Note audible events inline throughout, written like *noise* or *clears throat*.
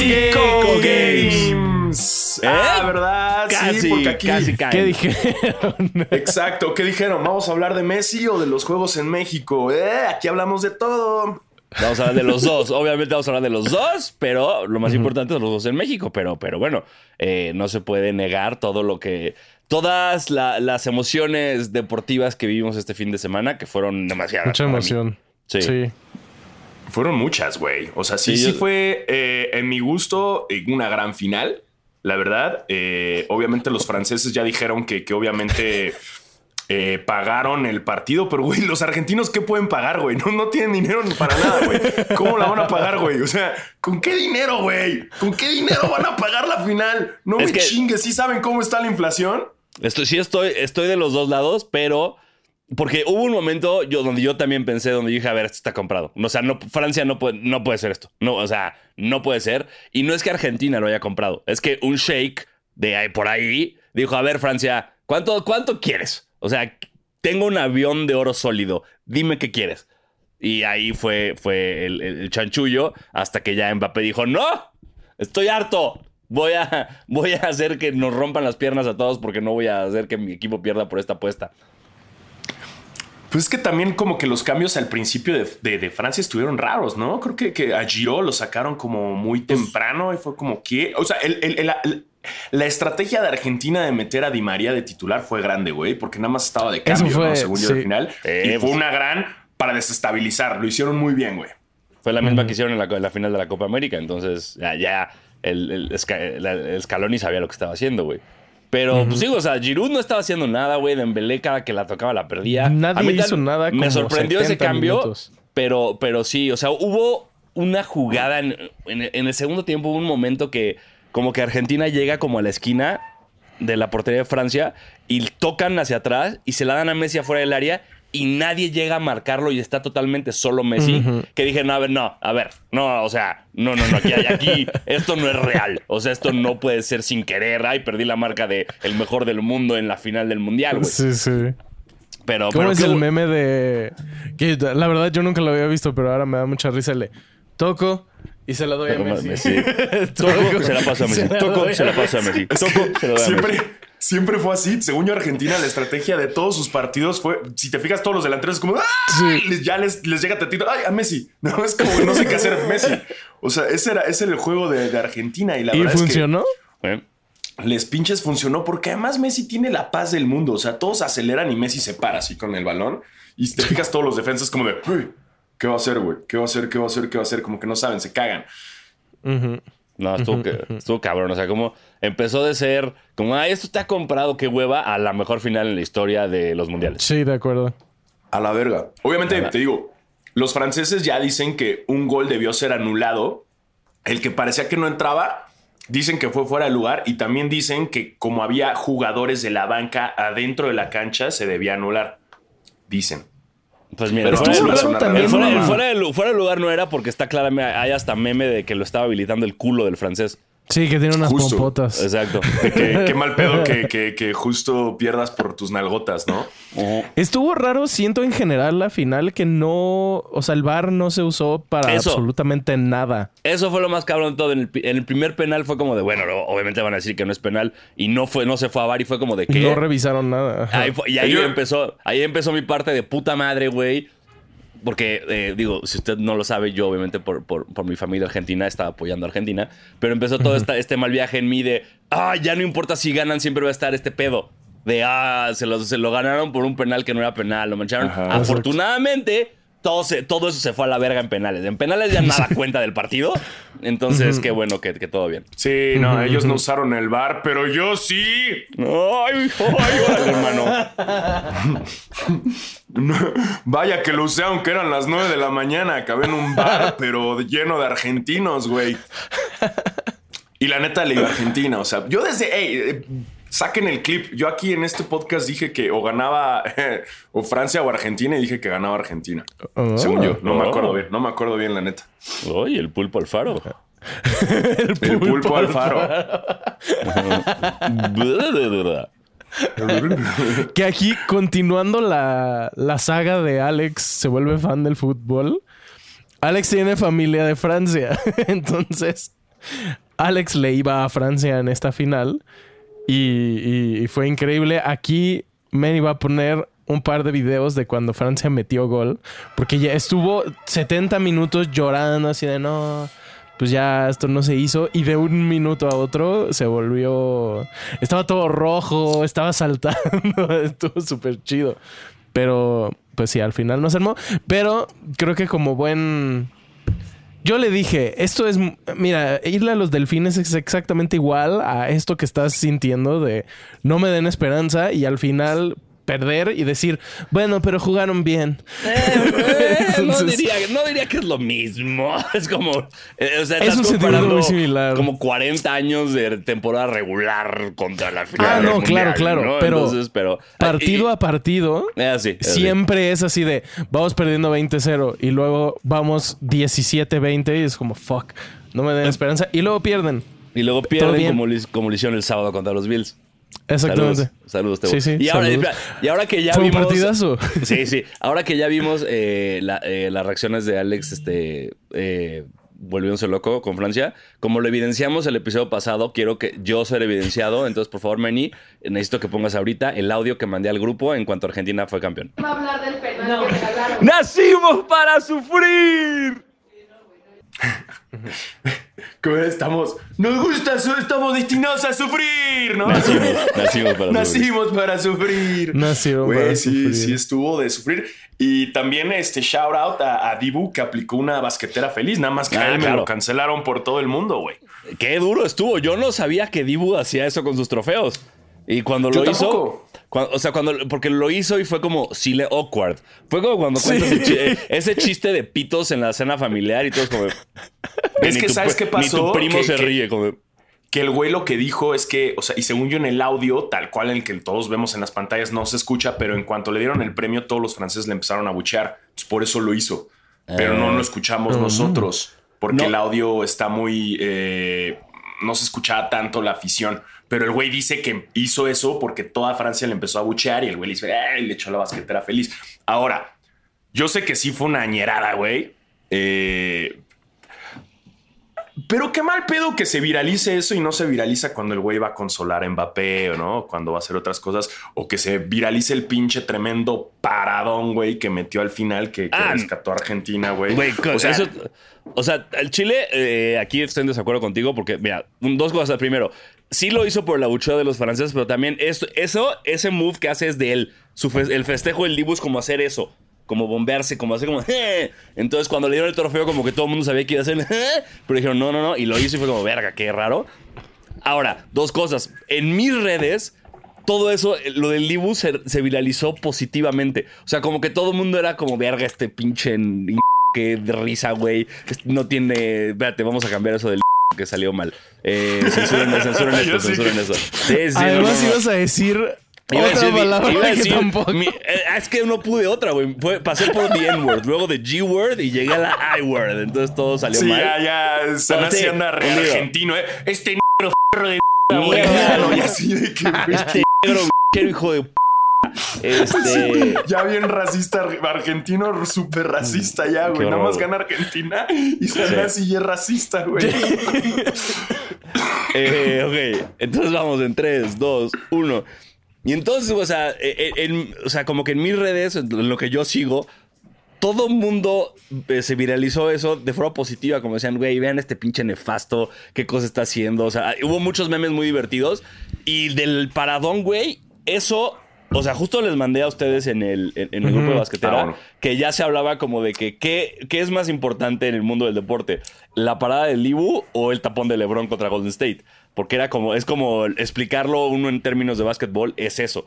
México Games. Games. ¿Eh? Ah, ¿verdad? Casi, sí, porque aquí. casi caen. ¿Qué dijeron? *laughs* Exacto. ¿Qué dijeron? ¿Vamos a hablar de Messi o de los juegos en México? Eh, aquí hablamos de todo. Vamos a hablar de los *laughs* dos. Obviamente vamos a hablar de los dos, pero lo más importante son los dos en México. Pero, pero bueno, eh, no se puede negar todo lo que. Todas la- las emociones deportivas que vivimos este fin de semana, que fueron demasiadas. Mucha mí. emoción. Sí. sí. Fueron muchas, güey. O sea, sí, Sí, fue, eh, en mi gusto, una gran final. La verdad, Eh, obviamente los franceses ya dijeron que, que obviamente eh, pagaron el partido, pero güey, los argentinos, ¿qué pueden pagar, güey? No, no tienen dinero ni para nada, güey. ¿Cómo la van a pagar, güey? O sea, ¿con qué dinero, güey? ¿Con qué dinero van a pagar la final? No Es me que- chingues, ¿sí saben cómo está la inflación? Estoy, sí, estoy, estoy de los dos lados, pero. Porque hubo un momento yo, donde yo también pensé, donde dije, a ver, esto está comprado. O sea, no, Francia no puede, no puede ser esto. No, o sea, no puede ser. Y no es que Argentina lo haya comprado. Es que un sheik de por ahí dijo, a ver, Francia, ¿cuánto, cuánto quieres? O sea, tengo un avión de oro sólido. Dime qué quieres. Y ahí fue, fue el chanchullo hasta que ya Mbappé dijo, no, estoy harto. Voy a, *laughs* voy a hacer que nos rompan las piernas a todos porque no voy a hacer que mi equipo pierda por esta apuesta. Pues es que también como que los cambios al principio de, de- de Francia estuvieron raros, ¿no? Creo que, que a Giro lo sacaron como muy temprano y fue como que... O sea, el- el- el- el- la estrategia de Argentina de meter a Di María de titular fue grande, güey, porque nada más estaba de cambio, fue, ¿no? Según yo, al final. Eh, y fue pues- una gran para desestabilizar. Lo hicieron muy bien, güey. Fue la misma que hicieron en la, en la final de la Copa América. Entonces, ya, ya el, el, el Scaloni sabía lo que estaba haciendo, güey. Pero, pues sí, o sea, Giroud no estaba haciendo nada, güey. Dembélé cada que la tocaba la perdía. Nadie A mí hizo nada Me como sorprendió ese 70 cambio, minutos. pero, pero sí, o sea, hubo una jugada en, en- en el segundo tiempo, hubo un momento que como que Argentina llega como a la esquina de la portería de Francia y tocan hacia atrás y se la dan a Messi afuera del área y nadie llega a marcarlo y está totalmente solo Messi. Que dije, no, a ver, no, a ver, no, o sea, no, no, no, aquí, aquí esto no es real. O sea, esto no puede ser sin querer. Ay, perdí la marca de el mejor del mundo en la final del mundial, güey. Sí, sí. Pero, ¿Cómo pero es el meme de. Que la verdad yo nunca lo había visto, pero ahora me da mucha risa. Le toco y se la doy a *laughs* Toco, Messi. Messi. Toco, se la paso a Messi. Se la Toco, se la paso a Messi. Es Toco, se lo doy a Messi. siempre fue así. Según yo, Argentina, la estrategia de todos sus partidos fue, si te fijas, todos los delanteros es como, ¡ah! Sí. Les- ya les, les llega tantito, ¡ay, a Messi! *laughs* No, es como, no sé qué hacer, Messi. O sea, ese era, ese era el juego de, de Argentina y la ¿Y verdad funcionó? Es que les pinches funcionó porque además Messi tiene la paz del mundo. O sea, todos aceleran y Messi se para así con el balón. Y si te fijas, todos los defensas como de, "Uy, ¿qué va a hacer, güey? ¿Qué va a hacer? ¿Qué va a hacer? ¿Qué va a hacer? Como que no saben, se cagan. No, estuvo, que- estuvo cabrón. O sea, como empezó de ser como, ah, esto está comprado, qué hueva, a la mejor final en la historia de los mundiales. Sí, de acuerdo. A la verga. Obviamente, la- te digo, los franceses ya dicen que un gol debió ser anulado. El que parecía que no entraba, dicen que fue fuera de lugar. Y también dicen que como había jugadores de la banca adentro de la cancha, se debía anular. Dicen. Pues mira, Pero fuera, el fuera- el ¿no? fuera de lu- fuera de lugar no era porque está claramente, hay hasta meme de que lo estaba habilitando el culo del francés. Sí, que tiene unas Justo. pompotas. Exacto. *laughs* Qué, qué mal pedo que, que- que justo pierdas por tus nalgotas, ¿no? Estuvo raro, siento en general la final que no, o sea, el bar no se usó para Eso. absolutamente nada. Eso fue lo más cabrón de todo. En el, en el primer penal fue como de, bueno, no, obviamente van a decir que no es penal y no fue, no se fue a VAR y fue como de que. No revisaron nada. Ahí fue- y ahí empezó, ahí empezó mi parte de puta madre, güey. Porque, eh, digo, si usted no lo sabe, yo obviamente por, por- por mi familia argentina estaba apoyando a Argentina. Pero empezó todo esta- este mal viaje en mí de, ah, ya no importa si ganan, siempre va a estar este pedo. De, ah, se lo, se lo ganaron por un penal que no era penal, lo mancharon. Ajá. Afortunadamente, todo, se- todo eso se fue a la verga en penales. En penales ya nada *laughs* cuenta del partido. Entonces, qué bueno que, que todo bien. Sí, no, ellos no usaron el bar, pero yo sí. Ay, ay, *laughs* órale, hermano. *laughs* Vaya que lo usé aunque eran las 9 de la mañana. Acabé en un bar, pero lleno de argentinos, güey. Y la neta le iba a Argentina. O sea, yo desde. Saquen el clip. Yo aquí en este podcast dije que o ganaba *laughs* o Francia o Argentina y dije que ganaba Argentina. Oh. Según yo. No me Oh. acuerdo bien. No me acuerdo bien, la neta. Oye, el pulpo al faro. *laughs* El pulpo al faro. *laughs* Que aquí, continuando la, la saga de Alex, se vuelve fan del fútbol. Alex tiene familia de Francia. Entonces, Alex le iba a Francia en esta final y, fue increíble. Aquí Men iba a poner un par de videos de cuando Francia metió gol, porque ya estuvo 70 minutos llorando así de no, pues ya esto no se hizo y de un minuto a otro se volvió, estaba todo rojo, estaba saltando, *laughs* estuvo súper chido. Pero, pues sí, al final no se armó. Pero creo que como buen... Yo le dije, esto es, mira, irle a los delfines es exactamente igual a esto que estás sintiendo de no me den esperanza y al final perder y decir, bueno, pero jugaron bien. Eh, no, Entonces- diría, no diría que es lo mismo. *laughs* Es como. eh, o sea, Es estás un sentimiento comparando muy similar. Como 40 años de temporada regular contra la final. Ah, no, mundial, claro, claro, ¿no? pero Entonces, pero Partido y- a partido, eh, así, así. siempre es así de vamos perdiendo 20-0 y luego vamos 17-20 y es como fuck, no me den esperanza y luego pierden. Y luego pierden como, como lo hicieron el sábado contra los Bills. Exactamente. Saludos, saludos Tebo. Sí, sí, y, ahora, saludos. espera, y ahora que ya Fue un vimos. partidazo. *laughs* Sí, sí. Ahora que ya vimos eh, la- eh, las reacciones de Alex, este. Eh, volviéndose loco con Francia. Como lo evidenciamos el episodio pasado, quiero que yo ser evidenciado. Entonces, por favor, Manny, necesito que pongas ahorita el audio que mandé al grupo en cuanto Argentina fue campeón. va a hablar del penal que regalaron. ¡Nacimos para sufrir! *laughs* ¿Cómo estamos? Nos gusta, estamos destinados a sufrir, ¿no? Nacimos, *laughs* nacimos para sufrir. Nacimos para sufrir. Nacieron Güey, para sí, sufrir. sí estuvo de sufrir. Y también este shout out a, a Dibu que aplicó una basquetera feliz. Nada más que Ah, a él me lo cancelaron por todo el mundo, güey. Qué duro estuvo. Yo no sabía que Dibu hacía eso con sus trofeos. Y cuando Yo lo hizo. tampoco. cuan- o sea, cuando. Porque lo hizo y fue como sile awkward. Fue como cuando cuentas eh, ese chiste de pitos en la cena familiar y todo es como. *laughs* Es que tu ¿sabes qué pasó? Ni tu primo Que- se que- ríe. Como, Que el güey lo que dijo es que, o sea, y según yo en el audio, tal cual en el que todos vemos en las pantallas, no se escucha, pero en cuanto le dieron el premio, todos los franceses le empezaron a buchear. Por eso lo hizo. Pero no lo escuchamos nosotros, porque No. el audio está muy... eh, no se escuchaba tanto la afición. Pero el güey dice que hizo eso porque toda Francia le empezó a buchear y el güey le "Ay", le echó la basquetera feliz. Ahora, yo sé que sí fue una ñerada, güey. Eh, pero qué mal pedo que se viralice eso y no se viraliza cuando el güey va a consolar a Mbappé o no, cuando va a hacer otras cosas, o que se viralice el pinche tremendo paradón, güey, que metió al final, que, que Ah, rescató a Argentina, güey. Güey, o sea, eso- o sea, el Chile, eh, aquí estoy en desacuerdo contigo porque, mira, dos cosas. Primero, sí lo hizo por la buchada de los franceses, pero también eso, ese move que hace es de él. Su el festejo del Dibu es como hacer eso. Como bombearse, como hacer como... *laughs* "Eh". Entonces, cuando le dieron el trofeo, como que todo el mundo sabía que iba a hacer... *laughs* "Eh", Pero dijeron, no, no, no. Y lo hizo y fue como, verga, qué raro. Ahora, dos cosas. En mis redes, todo eso, eh, lo del Dibu se, viralizó positivamente. O sea, como que todo el mundo era como, verga, este pinche que de risa, güey. No tiene. Espérate, vamos a cambiar eso del *laughs* que salió mal. Eh, censuren, censuren *laughs* esto, censuren eso. Sí, sí, Además no, no, no. ibas a decir Iba otra decir palabra iba que decir tampoco. mi- eh, es que no pude otra, güey. Fue- Pasé por the N-word, luego de G-word y llegué a la I-word. Entonces todo salió sí, mal. ya, ya, sí, haciendo re un lío. argentino, ¿eh? Este negro *laughs* de. Mierda. Y así de que, Este negro, hijo de *laughs* Este. Ya bien racista, argentino súper racista ya, güey. Nada más gana Argentina y sale así y es racista, güey. *laughs* Eh, ok, entonces vamos en 3, 2, 1. Y entonces, o sea, eh, eh, en- o sea, como que en mis redes, en lo que yo sigo, todo mundo eh, se viralizó eso de forma positiva, como decían, güey, vean este pinche nefasto, qué cosa está haciendo. O sea, hubo muchos memes muy divertidos. Y del paradón, güey, eso, o sea, justo les mandé a ustedes en el, en, en el grupo de basquetera, Ah, bueno. que ya se hablaba como de que ¿qué, qué es más importante en el mundo del deporte, la parada del Libu o el tapón de LeBron contra Golden State, porque era como es como explicarlo uno en términos de básquetbol es eso.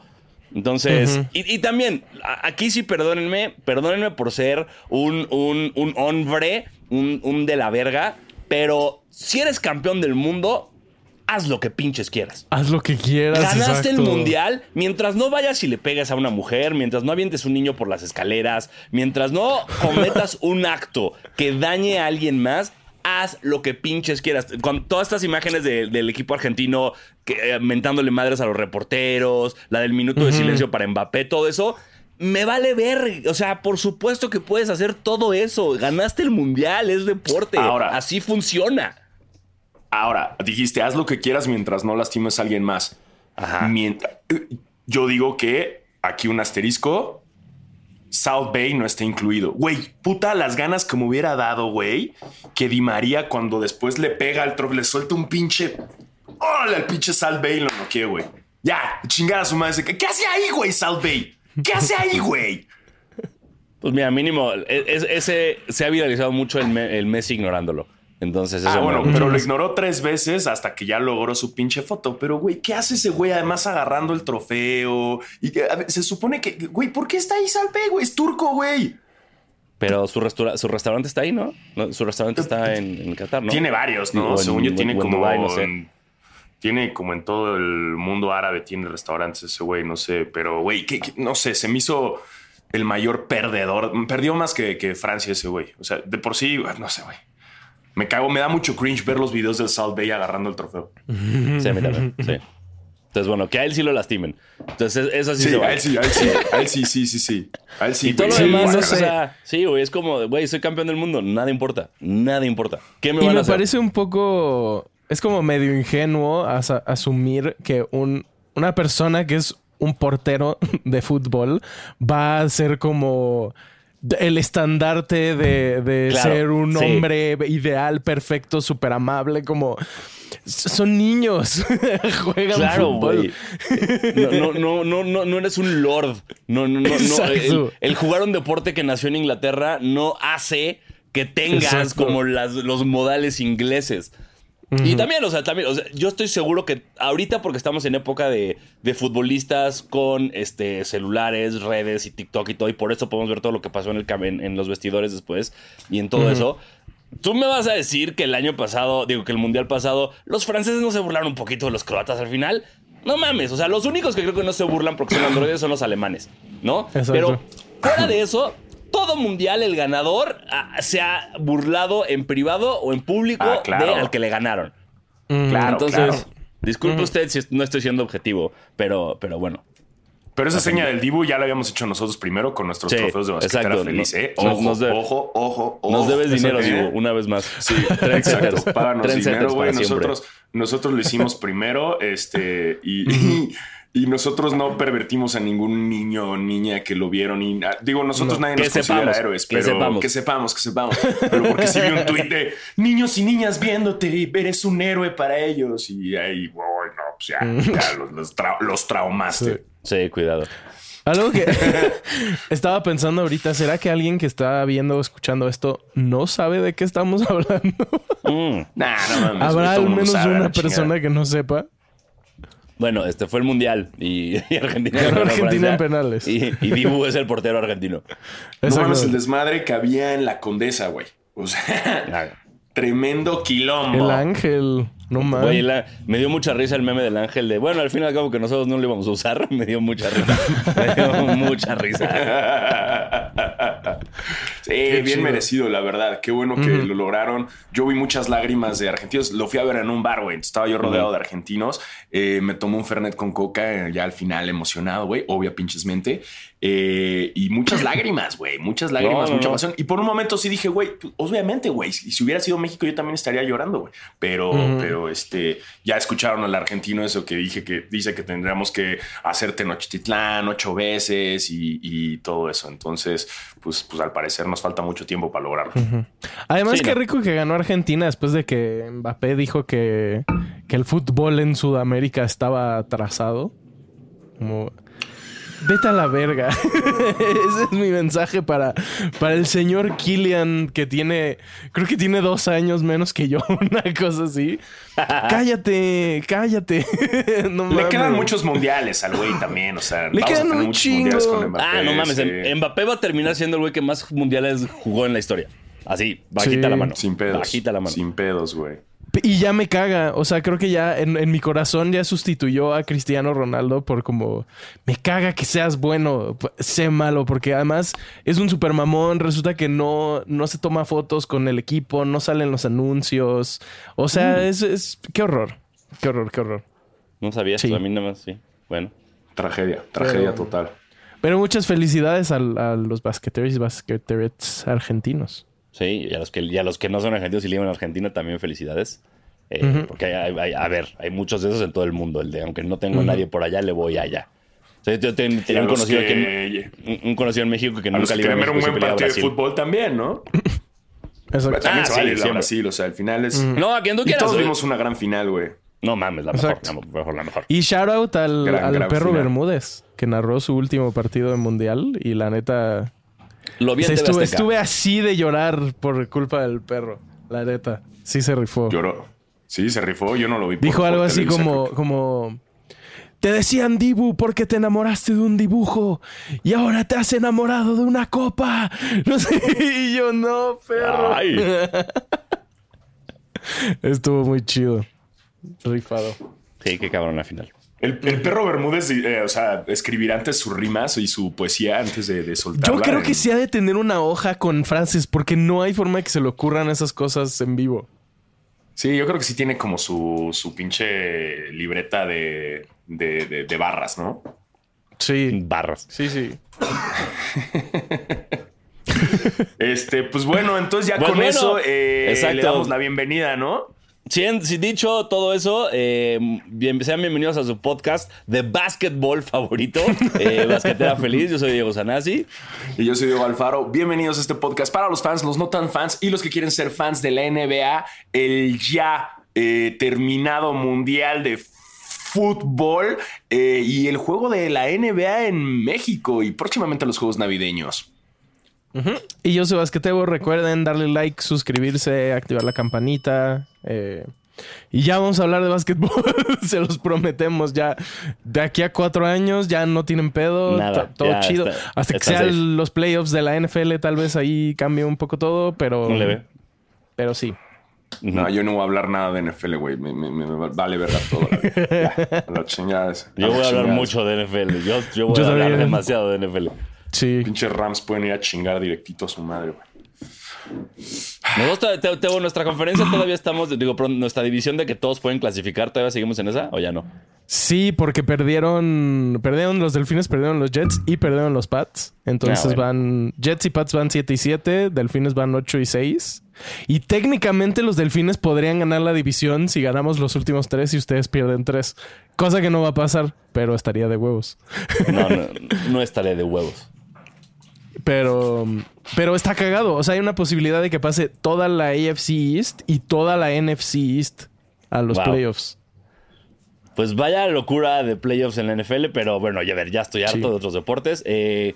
Entonces, y, y también, aquí sí perdónenme, perdónenme por ser un, un, un hombre, un, un de la verga, pero si eres campeón del mundo, haz lo que pinches quieras. Haz lo que quieras. Ganaste el mundial mientras no vayas y le pegues a una mujer, mientras no avientes un niño por las escaleras, mientras no cometas *laughs* un acto que dañe a alguien más. Haz lo que pinches quieras. Con todas estas imágenes de- del equipo argentino que, eh, mentándole madres a los reporteros, la del minuto de silencio para Mbappé, todo eso, me vale ver. O sea, por supuesto que puedes hacer todo eso. Ganaste el mundial, es deporte. Ahora. así funciona. Ahora, dijiste, haz lo que quieras mientras no lastimes a alguien más. Ajá. Mientras, yo digo que aquí un asterisco. South Bay no está incluido. Güey, puta las ganas que me hubiera dado, güey, que Di María cuando después le pega al trofeo, le suelta un pinche... ¡Hola! El pinche South Bay lo noqueé, güey. Ya, chingada su madre. ¿Qué hace ahí, güey, South Bay? ¿Qué hace ahí, güey? Pues mira, mínimo, e- es- ese se ha viralizado mucho el, me- el Messi ignorándolo. Entonces, eso Ah, bueno, me- pero lo ignoró tres veces hasta que ya logró su pinche foto. Pero, güey, ¿qué hace ese güey además agarrando el trofeo? Y que, a ver, se supone que, güey, ¿por qué está ahí Bay, güey? Es turco, güey. Pero su, restaura- su restaurante está ahí, ¿no? No, Su restaurante está en, en Qatar, ¿no? Tiene varios, ¿no? en- Según yo, tiene en como. Dubái, no sé. tiene como en todo el mundo árabe, tiene restaurantes ese güey, no sé. Pero, güey, que- que- no sé, se me hizo el mayor perdedor. Perdió más que, que Francia ese güey. O sea, de por sí, no sé, güey. Me cago, me da mucho cringe ver los videos del South Bay agarrando el trofeo. Sí, a mí también, sí. Entonces, bueno, que a él sí lo lastimen. Entonces, eso sí, Sí, se a él sí, a él sí, a él sí, sí, sí, sí. A él sí. Y todo lo güey. Sí, demás, no o sé. sea, sí, güey, es como, güey, soy campeón del mundo, nada importa, nada importa. ¿Qué me Y van a me hacer? parece un poco. Es como medio ingenuo asumir que un, una persona que es un portero *laughs* de fútbol va a ser como el estandarte de, de Claro, ser un sí. hombre ideal, perfecto, súper amable, como. Son niños. *laughs* Juegan Claro, fútbol. No, no, no, no, no, eres un lord. No, no, no. El, el jugar un deporte que nació en Inglaterra no hace que tengas Exacto. como las, los modales ingleses. Y también, o sea, también, o sea, yo estoy seguro que ahorita, porque estamos en época de, de futbolistas con este celulares, redes y TikTok y todo, y por eso podemos ver todo lo que pasó en, el, en, en los vestidores después y en todo eso. Tú me vas a decir que el año pasado, digo que el mundial pasado, los franceses no se burlaron un poquito de los croatas al final. No mames, o sea, los únicos que creo que no se burlan porque son androides son los alemanes, ¿no? Exacto. Pero fuera de eso, todo mundial el ganador ah, se ha burlado en privado o en público Ah, claro. de al que le ganaron. Claro, Entonces, claro. disculpe usted si no estoy siendo objetivo, pero, pero bueno. Pero esa seña del Dibu ya la habíamos hecho nosotros primero con nuestros Sí, trofeos de basquetera exacto. feliz, ¿eh? Ojo, nos debe- ojo, ojo, ojo. Nos debes dinero. Dibu, una vez más. Sí, exacto. Páganos dinero, güey. siempre. Nosotros, nosotros lo hicimos primero, este, y, y, *laughs* y nosotros no pervertimos a ningún niño o niña que lo vieron. Y, digo, nosotros nadie nos considera sepamos, héroes, que pero sepamos. que sepamos, que sepamos. Pero porque sí vi un tuit de niños y niñas viéndote y eres un héroe para ellos. Y ahí, "Uy, no, pues ya, ya los, los, trau- los traumaste. Sí, cuidado. Algo que *laughs* estaba pensando ahorita, ¿será que alguien que está viendo o escuchando esto no sabe de qué estamos *laughs* hablando? Mm. Nah, no mames. ¿Habrá al menos sabe, una persona que no sepa? Bueno, este fue el mundial y, *laughs* y Argentina Ganó Argentina en penales. Y, y Dibu es el portero argentino. No mames el desmadre que había en la condesa, güey. O sea, tremendo quilombo. El ángel, no mames. Güey, la- me dio mucha risa el meme del ángel de, bueno, al fin y al cabo que nosotros no lo íbamos a usar. *laughs* Me dio mucha risa. Me dio mucha risa. *laughs* sí, bien chido. merecido, la verdad. Qué bueno que lo lograron. Yo vi muchas lágrimas de argentinos. Lo fui a ver en un bar, güey. Estaba yo rodeado de argentinos. Eh, me tomé un Fernet con coca, eh, ya al final emocionado, güey. Obvia pinches mente. Eh, y muchas lágrimas, güey. Muchas lágrimas, No, no, mucha no. pasión. Y por un momento sí dije, güey, pues, obviamente, güey. Si, si hubiera sido México, yo también estaría llorando, güey. Pero, pero este, ya escucharon al argentino eso que dije que dice que tendríamos que hacer Tenochtitlán ocho veces y, y todo eso. Entonces, pues, pues al parecer nos falta mucho tiempo para lograrlo. Además, Sí, qué no. rico que ganó Argentina después de que Mbappé dijo que, que el fútbol en Sudamérica estaba atrasado. Como, vete a la verga. *laughs* Ese es mi mensaje para, para el señor Kylian, que tiene, creo que tiene dos años menos que yo, *laughs* una cosa así. *laughs* cállate, cállate. no Le mames. quedan muchos mundiales al güey también. O sea, Le vamos a quedan tener un muchos chingo. mundiales con Mbappé. Ah, no mames. sí. Em- Mbappé va a terminar siendo el güey que más mundiales jugó en la historia. Así, bajita Sí, la mano. Sin pedos. Bajita la mano. Sin pedos, güey. Y ya me caga. O sea, creo que ya en, en mi corazón ya sustituyó a Cristiano Ronaldo por como me caga que seas bueno, sé malo, porque además es un super mamón. Resulta que no, no se toma fotos con el equipo, no salen los anuncios. O sea, es, es qué horror. Qué horror, qué horror. No sabías, Sí. a mí nada más, sí. Bueno. Tragedia, tragedia Pero- total. Pero muchas felicidades al- a, los basqueteros y basqueterets argentinos. Sí, y a los que, y a los que no son argentinos y viven en Argentina también felicidades. Eh, Porque hay, hay- a ver, hay muchos de esos en todo el mundo. El de aunque no tengo a nadie por allá, le voy allá. O sea, yo tenía a un conocido, que- que, un, un conocido en México que A nunca le iba a ver un México, buen partido de fútbol también, ¿no? *laughs* Exacto. También Ah, se vale. Brasil, o sea, al final es... No, a quien tú y quieras. todos vimos una gran final, güey. No mames, la mejor, Exacto. la mejor, la mejor. Y shout out al, Gran, al gran perro final. Bermúdez, que narró su último partido en Mundial y la neta... Lo vi TV estuve, así de llorar por culpa del perro. La neta. Sí se rifó. Lloró. Sí, se rifó. Yo no lo vi. por- Dijo por algo así como, como... Te decían Dibu porque te enamoraste de un dibujo y ahora te has enamorado de una copa. *laughs* No sé. Y yo, no, perro. Ay. *laughs* Estuvo muy chido. Rifado. Sí, qué cabrón la final. El, el perro Bermúdez, eh, o sea, escribir antes sus rimas y su poesía antes de, de soltarla. Yo creo en- que sí ha de tener una hoja con frases porque no hay forma de que se le ocurran esas cosas en vivo. Sí, yo creo que sí tiene como su, su pinche libreta de, de, de- de barras, ¿no? Sí. Barras. Sí, sí. *laughs* Este, pues bueno, entonces ya Pues con bueno, eso eh, le damos la bienvenida, ¿no? Si, dicho todo eso, eh, bien- sean bienvenidos a su podcast de básquetbol favorito, *laughs* eh, Basquetera Feliz. Yo soy Diego Sanasi. Y yo soy Diego Alfaro. Bienvenidos a este podcast para los fans, los no tan fans y los que quieren ser fans de la NBA. El ya eh, terminado mundial de fútbol eh, y el juego de la NBA en México y próximamente los juegos navideños. Y yo soy Basquetebo. Recuerden darle like, suscribirse, activar la campanita. eh, y ya vamos a hablar de básquetbol. *laughs* Se los prometemos. Ya de aquí a cuatro años ya no tienen pedo. Nada, to- todo ya chido. está- Hasta que sean safe. los playoffs de la NFL, tal vez ahí cambie un poco todo. Pero, No le ve. pero sí. No, yo no voy a hablar nada de NFL, güey. Me, me- me vale verga todo. la *laughs* chingada esa. Yo voy a hablar mucho de NFL. Yo, yo voy Yo a hablar demasiado de NFL. Sí. Pinches Rams pueden ir a chingar directito a su madre, güey. Nosotros, te- te- nuestra conferencia todavía estamos, digo, pero nuestra división de que todos pueden clasificar, ¿todavía seguimos en esa o ya no? Sí, porque perdieron, perdieron los Delfines, perdieron los Jets y perdieron los Pats. Entonces Ah, bueno. van Jets y Pats van 7 y 7, Delfines van 8 y 6. Y técnicamente los Delfines podrían ganar la división si ganamos los últimos tres y ustedes pierden tres. Cosa que no va a pasar, pero estaría de huevos. No, no, no estaré de huevos. Pero, pero está cagado. O sea, hay una posibilidad de que pase toda la AFC East y toda la NFC East a los Wow. playoffs. Pues vaya locura de playoffs en la NFL, pero bueno, ya ver, ya estoy harto Sí. de otros deportes. Eh,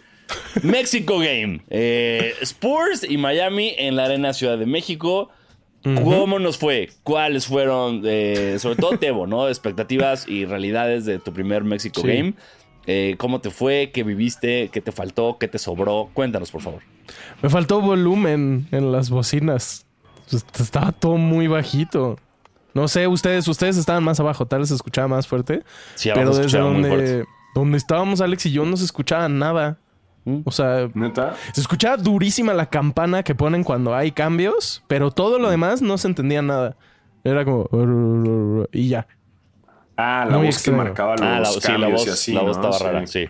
México Game. Eh, Spurs y Miami en la Arena Ciudad de México. ¿Cómo nos fue? ¿Cuáles fueron, eh, sobre todo Tebo, ¿no? Expectativas y realidades de tu primer México Sí. Game. Eh, ¿Cómo te fue? ¿Qué viviste? ¿Qué te faltó? ¿Qué te sobró? Cuéntanos, por favor. Me faltó volumen en las bocinas. Est- Estaba todo muy bajito. No sé, ustedes, ustedes estaban más abajo, tal vez se escuchaba más fuerte. Sí, abajo pero se desde donde, fuerte. donde estábamos Alex y yo no se escuchaba nada. Mm. O sea, ¿Neta? se escuchaba durísima la campana que ponen cuando hay cambios, pero todo lo demás no se entendía nada. Era como... Y ya. Ah, la Muy voz extraño. que marcaba los Ah, la, sí, la cambios voz, y así, la voz ¿no? estaba Sí. rara, sí.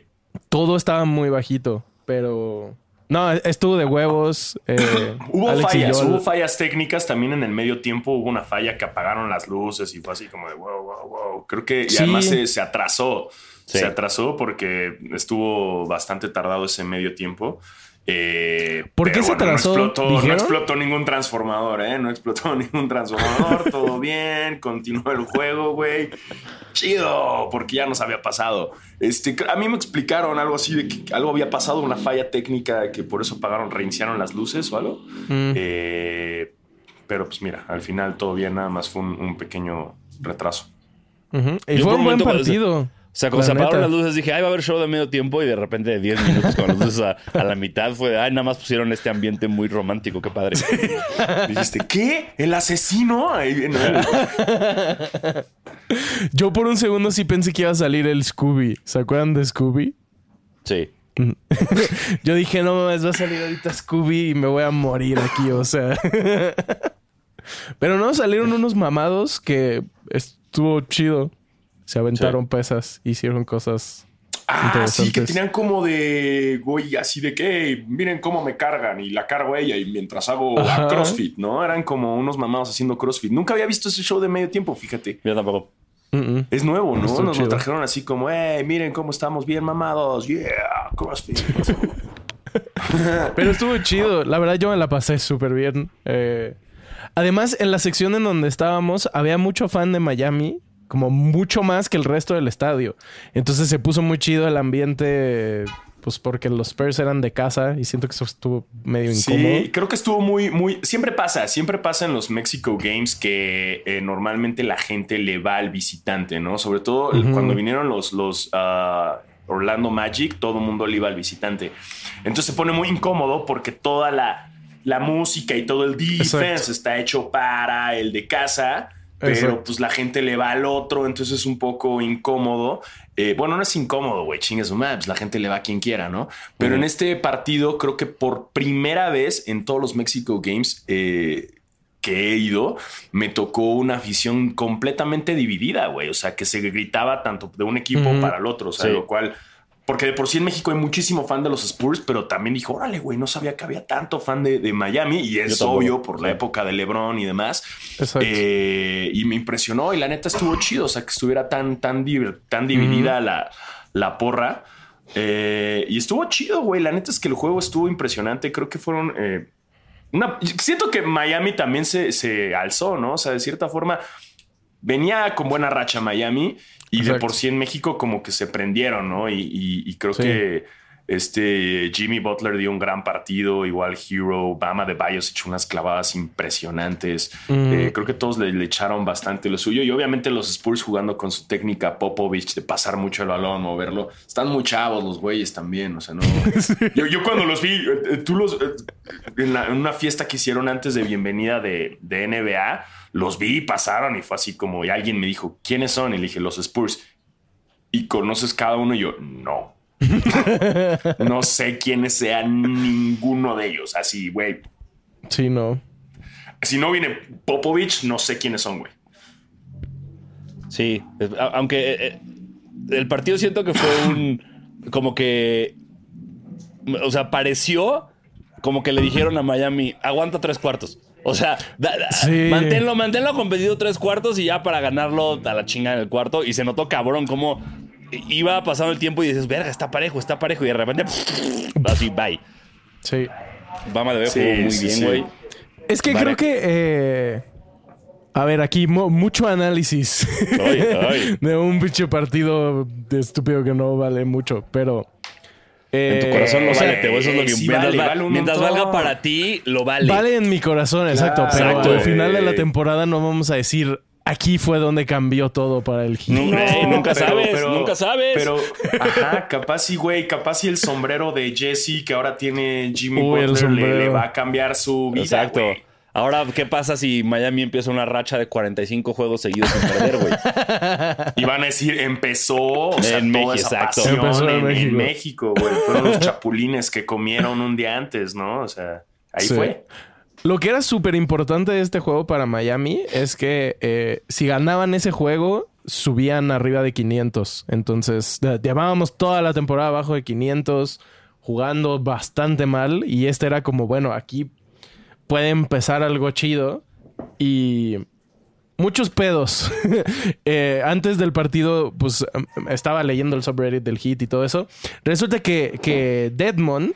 Todo estaba muy bajito, pero... No, estuvo de huevos. eh, *coughs* Hubo Alex fallas, hubo fallas técnicas también en el medio tiempo. Hubo una falla que apagaron las luces y fue así como de wow, wow, wow. Creo que y Sí. además se, se atrasó. Sí. Se atrasó porque estuvo bastante tardado ese medio tiempo. Eh, ¿Por qué se bueno, atrasó? No explotó, no ¿Dijeron? explotó ningún transformador, ¿eh? No explotó *laughs* ningún transformador. todo bien. Continuó el juego, güey. Chido, porque ya nos había pasado. Este, a mí me explicaron algo así de que algo había pasado, una falla técnica que por eso apagaron, reiniciaron las luces o algo. Mm. Eh, pero pues mira, al final todo bien, nada más fue un, un pequeño retraso. Ujú. Y Yo fue un buen momento, partido. O sea, cuando La se apagaron las luces dije, ay, va a haber show de medio tiempo y de repente de 10 minutos con las luces a, a la mitad fue ay, nada más pusieron este ambiente muy romántico, qué padre. *laughs* Dijiste, ¿qué? ¿El asesino? Ahí viene. *laughs* Yo por un segundo sí pensé que iba a salir el Scooby. ¿Se acuerdan de Scooby? Sí. *laughs* Yo dije, no mames, va a salir ahorita Scooby y me voy a morir aquí, o sea. Pero no, salieron unos mamados que estuvo chido. Se aventaron pesas, hicieron cosas. Ah, sí, que tenían como de, güey, así de que, miren cómo me cargan y la cargo a ella y mientras hago Ajá. CrossFit, ¿no? Eran como unos mamados haciendo CrossFit. Nunca había visto ese show de medio tiempo, fíjate. Yo tampoco. Es nuevo, ¿no? Nos lo trajeron así como, hey, miren cómo estamos bien mamados, yeah, CrossFit. *laughs* Pero estuvo chido. La verdad, yo me la pasé súper bien. Eh, además, en la sección en donde estábamos, había mucho fan de Miami, como mucho más que el resto del estadio. Entonces se puso muy chido el ambiente, pues porque los Spurs eran de casa y siento que eso estuvo medio incómodo. Sí, creo que estuvo muy, muy. Siempre pasa, siempre pasa en los Mexico Games que eh, normalmente la gente le va al visitante, ¿no? Sobre todo cuando vinieron los, los ah, Orlando Magic, todo el mundo le iba al visitante. Entonces se pone muy incómodo porque toda la, la música y todo el defense Exacto. está hecho para el de casa. Pero Exacto. pues la gente le va al otro, entonces es un poco incómodo. Eh, bueno, no es incómodo, güey, chingue su madre, pues la gente le va a quien quiera, ¿no? Pero en este partido creo que por primera vez en todos los Mexico Games eh, que he ido, me tocó una afición completamente dividida, güey. O sea, que se gritaba tanto de un equipo para el otro, o sea, Sí. lo cual... Porque de por sí en México hay muchísimo fan de los Spurs, pero también dijo, órale, güey, no sabía que había tanto fan de, de Miami. Y es obvio por la Sí. época de LeBron y demás. Exacto. Eh, y me impresionó y la neta estuvo chido, o sea, que estuviera tan, tan, div- tan dividida la, la porra. Eh, y estuvo chido, güey. La neta es que el juego estuvo impresionante. Creo que fueron... eh, una- siento que Miami también se, se alzó, ¿no? O sea, de cierta forma venía con buena racha Miami y de por sí en México como que se prendieron, ¿no? Y, y- y creo Sí. que este Jimmy Butler dio un gran partido, igual Hero, Bama de Bayos echó unas clavadas impresionantes. Mm. Eh, creo que todos le, le echaron bastante lo suyo y obviamente los Spurs jugando con su técnica Popovich de pasar mucho el balón, moverlo. Están muy chavos los güeyes también, o sea, no. *laughs* yo, yo cuando los vi, eh, eh, tú los en, la- en una fiesta que hicieron antes de bienvenida de, de NBA, los vi y pasaron y fue así como y alguien me dijo, ¿quiénes son? Y le dije, los Spurs. ¿Y conoces cada uno? Y yo, no. *laughs* no sé quiénes sean ninguno de ellos. Así, güey. Sí, no. Si no viene Popovich, no sé quiénes son, güey. Sí, aunque eh, eh, el partido siento que fue un. Como que. O sea, pareció como que le dijeron a Miami: aguanta tres cuartos. O sea, da- da- Sí. manténlo, manténlo competido tres cuartos y ya para ganarlo a la chinga en el cuarto. Y se notó cabrón como iba pasando el tiempo y dices, verga, está parejo, está parejo. Y de repente, *laughs* así, bye. Sí. Bama de Bebé Sí, jugó muy sí, bien, sí. güey. Es que Vale. creo que. eh, a ver, aquí mu- mucho análisis Ay, ay. *laughs* de un pinche partido de estúpido que no vale mucho, pero. En tu eh, corazón lo sea, vale, Eso es lo que sí mientras, vale, va- vale un mientras valga para ti, lo vale. Vale en mi corazón, exacto. Pero Exacto, al final de la temporada no vamos a decir aquí fue donde cambió todo para el Heat. No, Ey, nunca sabes, nunca sabes. Pero, ajá, capaz sí, güey, capaz sí el sombrero de Jesse que ahora tiene Jimmy Uy, Butler le va a cambiar su vida, Exacto. güey. Ahora, ¿qué pasa si Miami empieza una racha de 45 juegos seguidos sin perder, güey? *laughs* Y van a decir, empezó, o sea, En toda México, esa exacto. pasión Empezó en en, en México. Güey. Fueron los *laughs* chapulines que comieron un día antes, ¿no? O sea, ahí Sí. fue. Lo que era súper importante de este juego para Miami es que eh, si ganaban ese juego, subían arriba de 500. Entonces, llevábamos toda la temporada abajo de 500, jugando bastante mal. Y este era como, bueno, aquí puede empezar algo chido. Y muchos pedos. *laughs* Eh, antes del partido, pues em, estaba leyendo el subreddit del hit y todo eso. Resulta que, que Deadmond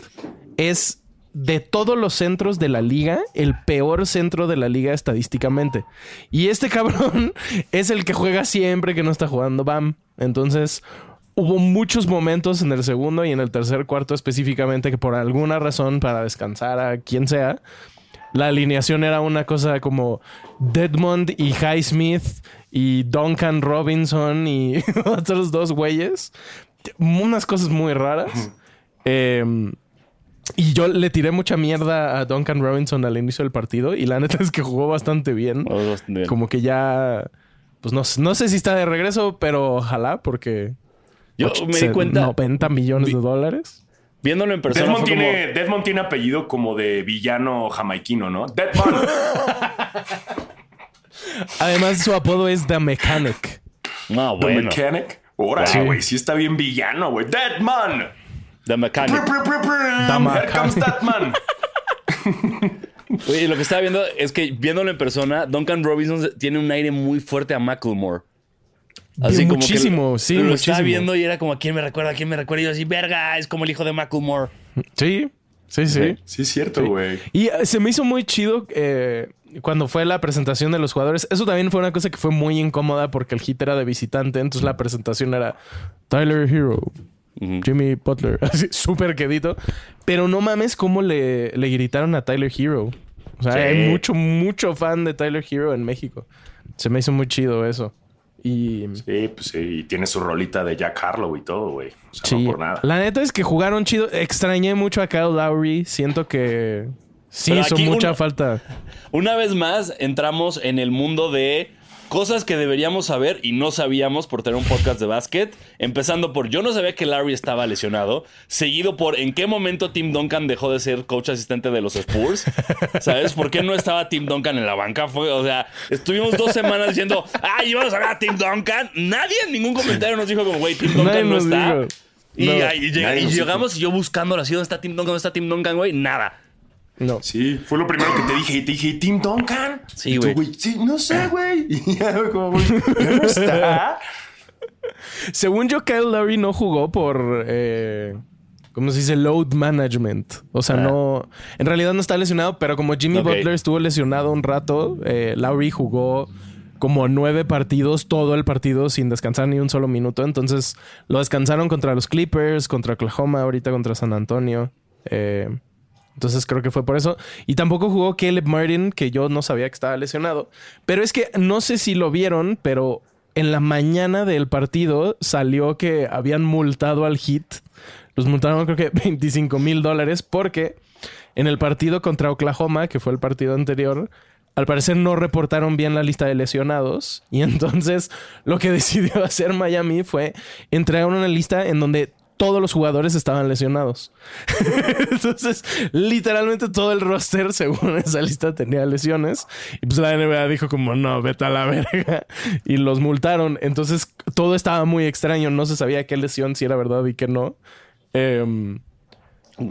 es de todos los centros de la liga, el peor centro de la liga estadísticamente. Y este *laughs* cabrón es el que juega siempre que no está jugando BAM. Entonces, hubo muchos momentos en el segundo y en el tercer cuarto específicamente que por alguna razón, para descansar a quien sea, la alineación era una cosa como Deadmond y Highsmith y Duncan Robinson y *laughs* otros dos güeyes. Unas cosas muy raras. Eh, y yo le tiré mucha mierda a Duncan Robinson al inicio del partido y la neta es que jugó bastante bien. Como que ya... Pues no, no sé si está de regreso, pero ojalá porque... Yo me di se- cuenta, 90 millones de dólares. Viéndolo en persona, fue como... tiene, apellido como de villano jamaiquino, ¿no? Deadmond. *laughs* Además, su apodo es The Mechanic. No, The bueno. Mechanic. Órale, Sí. güey, sí está bien villano, güey. Dead man. The Mechanic. Here comes that man. Oye, lo que estaba viendo es que viéndolo en persona, Duncan Robinson tiene un aire muy fuerte a Macklemore. Como que muchísimo, lo- sí, Lo muchísimo. estaba viendo y era como, ¿a quién me recuerda? ¿A quién me recuerda? Y yo así, verga, es como el hijo de Macklemore. Sí, sí, sí. Sí, es cierto, güey. Y eh, se me hizo muy chido eh, cuando fue la presentación de los jugadores. Eso también fue una cosa que fue muy incómoda porque el hit era de visitante. Entonces la presentación era Tyler Hero, Jimmy Butler, *laughs* así súper quedito. Pero no mames cómo le, le gritaron a Tyler Hero. O sea, Sí. hay mucho, mucho fan de Tyler Hero en México. Se me hizo muy chido eso. Y Sí, pues sí, y tiene su rolita de Jack Harlow y todo, güey. O sea, sí, no por nada. la neta es que jugaron chido. Extrañé mucho a Kyle Lowry. Siento que sí Pero hizo mucha falta. Una vez más, entramos en el mundo de cosas que deberíamos saber y no sabíamos por tener un podcast de básquet. Empezando por yo no sabía que Larry estaba lesionado. Seguido por en qué momento Tim Duncan dejó de ser coach asistente de los Spurs. ¿Sabes? ¿Por qué no estaba Tim Duncan en la banca? Fue, o sea, estuvimos dos semanas diciendo, ay, íbamos a ver a Tim Duncan. Nadie en ningún comentario nos dijo como, güey, Tim Nadie Duncan no está. dijo. Y, No. ahí llegamos y yo buscándolo así, ¿dónde está Tim Duncan? ¿Dónde está Tim Duncan, güey? Nada. No. Sí, fue lo primero que te dije. Y te dije, ¿Tim Duncan? Sí, güey. Sí, no sé, güey. *laughs* Y ya, como, güey, no está. Según yo, Kyle Lowry no jugó por. Eh, ¿Cómo se dice? Load management. O sea, no. En realidad no está lesionado, pero como Jimmy. Butler estuvo lesionado un rato, eh, Lowry jugó como nueve partidos, todo el partido sin descansar ni un solo minuto. Entonces lo descansaron contra los Clippers, contra Oklahoma, ahorita contra San Antonio. Eh, entonces creo que fue por eso. Y tampoco jugó Caleb Martin, que yo no sabía que estaba lesionado. Pero es que no sé si lo vieron, pero en la mañana del partido salió que habían multado al Heat. Los multaron creo que *laughs* 25 mil dólares porque en el partido contra Oklahoma, que fue el partido anterior, al parecer no reportaron bien la lista de lesionados. Y *laughs* entonces lo que *laughs* decidió hacer Miami fue entregar una lista en donde todos los jugadores estaban lesionados. *laughs* Entonces, literalmente todo el roster, según *laughs* esa lista, tenía lesiones. Y pues la NBA dijo como, no, vete a la verga. *laughs* Y los multaron. Entonces, todo estaba muy extraño. No se sabía qué lesión, si era verdad y qué no. Em,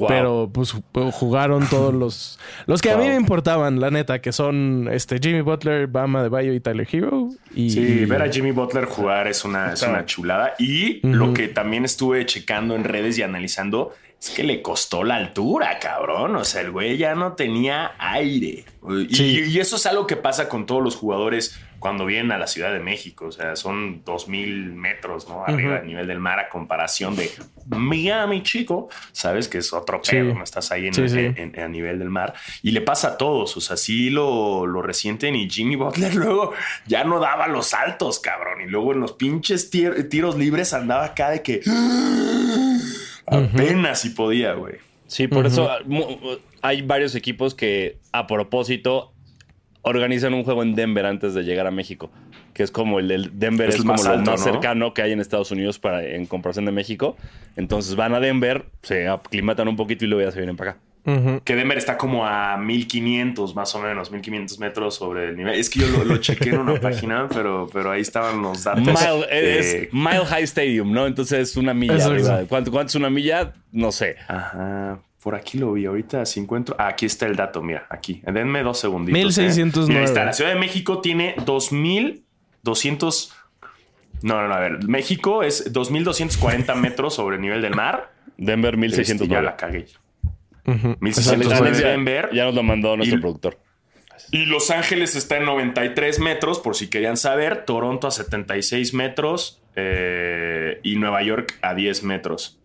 Pero pues ju- jugaron todos *laughs* los... Los que a mí me importaban, la neta, que son este Jimmy Butler, Bama de Bayo y Tyler Hero. Y, Sí, y- ver a Jimmy Butler jugar es una, es una chulada. Y lo que también estuve checando en redes y analizando es que le costó la altura, cabrón. O sea, el güey ya no tenía aire. Y, Sí. y eso es algo que pasa con todos los jugadores cuando vienen a la Ciudad de México. O sea, son dos mil metros, ¿no? Arriba del nivel del mar a comparación de Miami, chico. Sabes que es otro Sí. pedo, no estás ahí en, Sí, sí. en- en- a nivel del mar. Y le pasa a todos. O sea, sí lo, lo resienten y Jimmy Butler *laughs* luego ya no daba los saltos, cabrón. Y luego en los pinches tir- tiros libres andaba acá de que apenas si podía, güey. Sí, por eso mu- hay varios equipos que a propósito organizan un juego en Denver antes de llegar a México, que es como el del Denver Es es, el como más lo alto, más ¿no? cercano que hay en Estados Unidos para en comparación de México. Entonces van a Denver, se aclimatan un poquito y luego ya se vienen para acá. Que Denver está como a 1500 más o menos, 1500 metros sobre el nivel. Es que yo lo, lo chequé en una *laughs* página, pero, pero ahí estaban los datos. Mile, es Eh, Mile High Stadium, ¿no? Entonces es una milla. ¿Cuánto, ¿Cuánto es una milla? No sé. Ajá. Por aquí lo vi. Ahorita si encuentro. Ah, aquí está el dato. Mira, aquí. Denme dos segunditos. 1609. ¿eh? Mira, ahí está. La Ciudad de México tiene 2200. No, no, no. A ver. México es 2240 metros sobre el nivel del mar. Denver Este, 1600 ya la cagué. 1609 Alex ya- Denver. Ya nos lo mandó nuestro Y- productor. Y Los Ángeles está en 93 metros, por si querían saber. Toronto a 76 metros. eh, y Nueva York a 10 metros.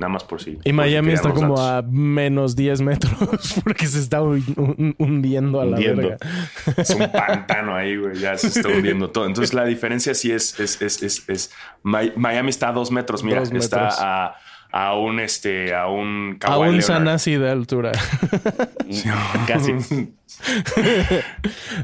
Nada más por si. Y Miami está como datos. a menos 10 metros *laughs* porque se está hu- hun- hundiendo a la Hundiendo. verga. Es un *laughs* pantano ahí, güey. Ya se está hundiendo todo. Entonces la diferencia sí es, es, es, es, es- Mi- Miami está a dos metros. Mira, Dos está a, a un este, a un A un. Sanasi de altura. *laughs* Casi. *laughs*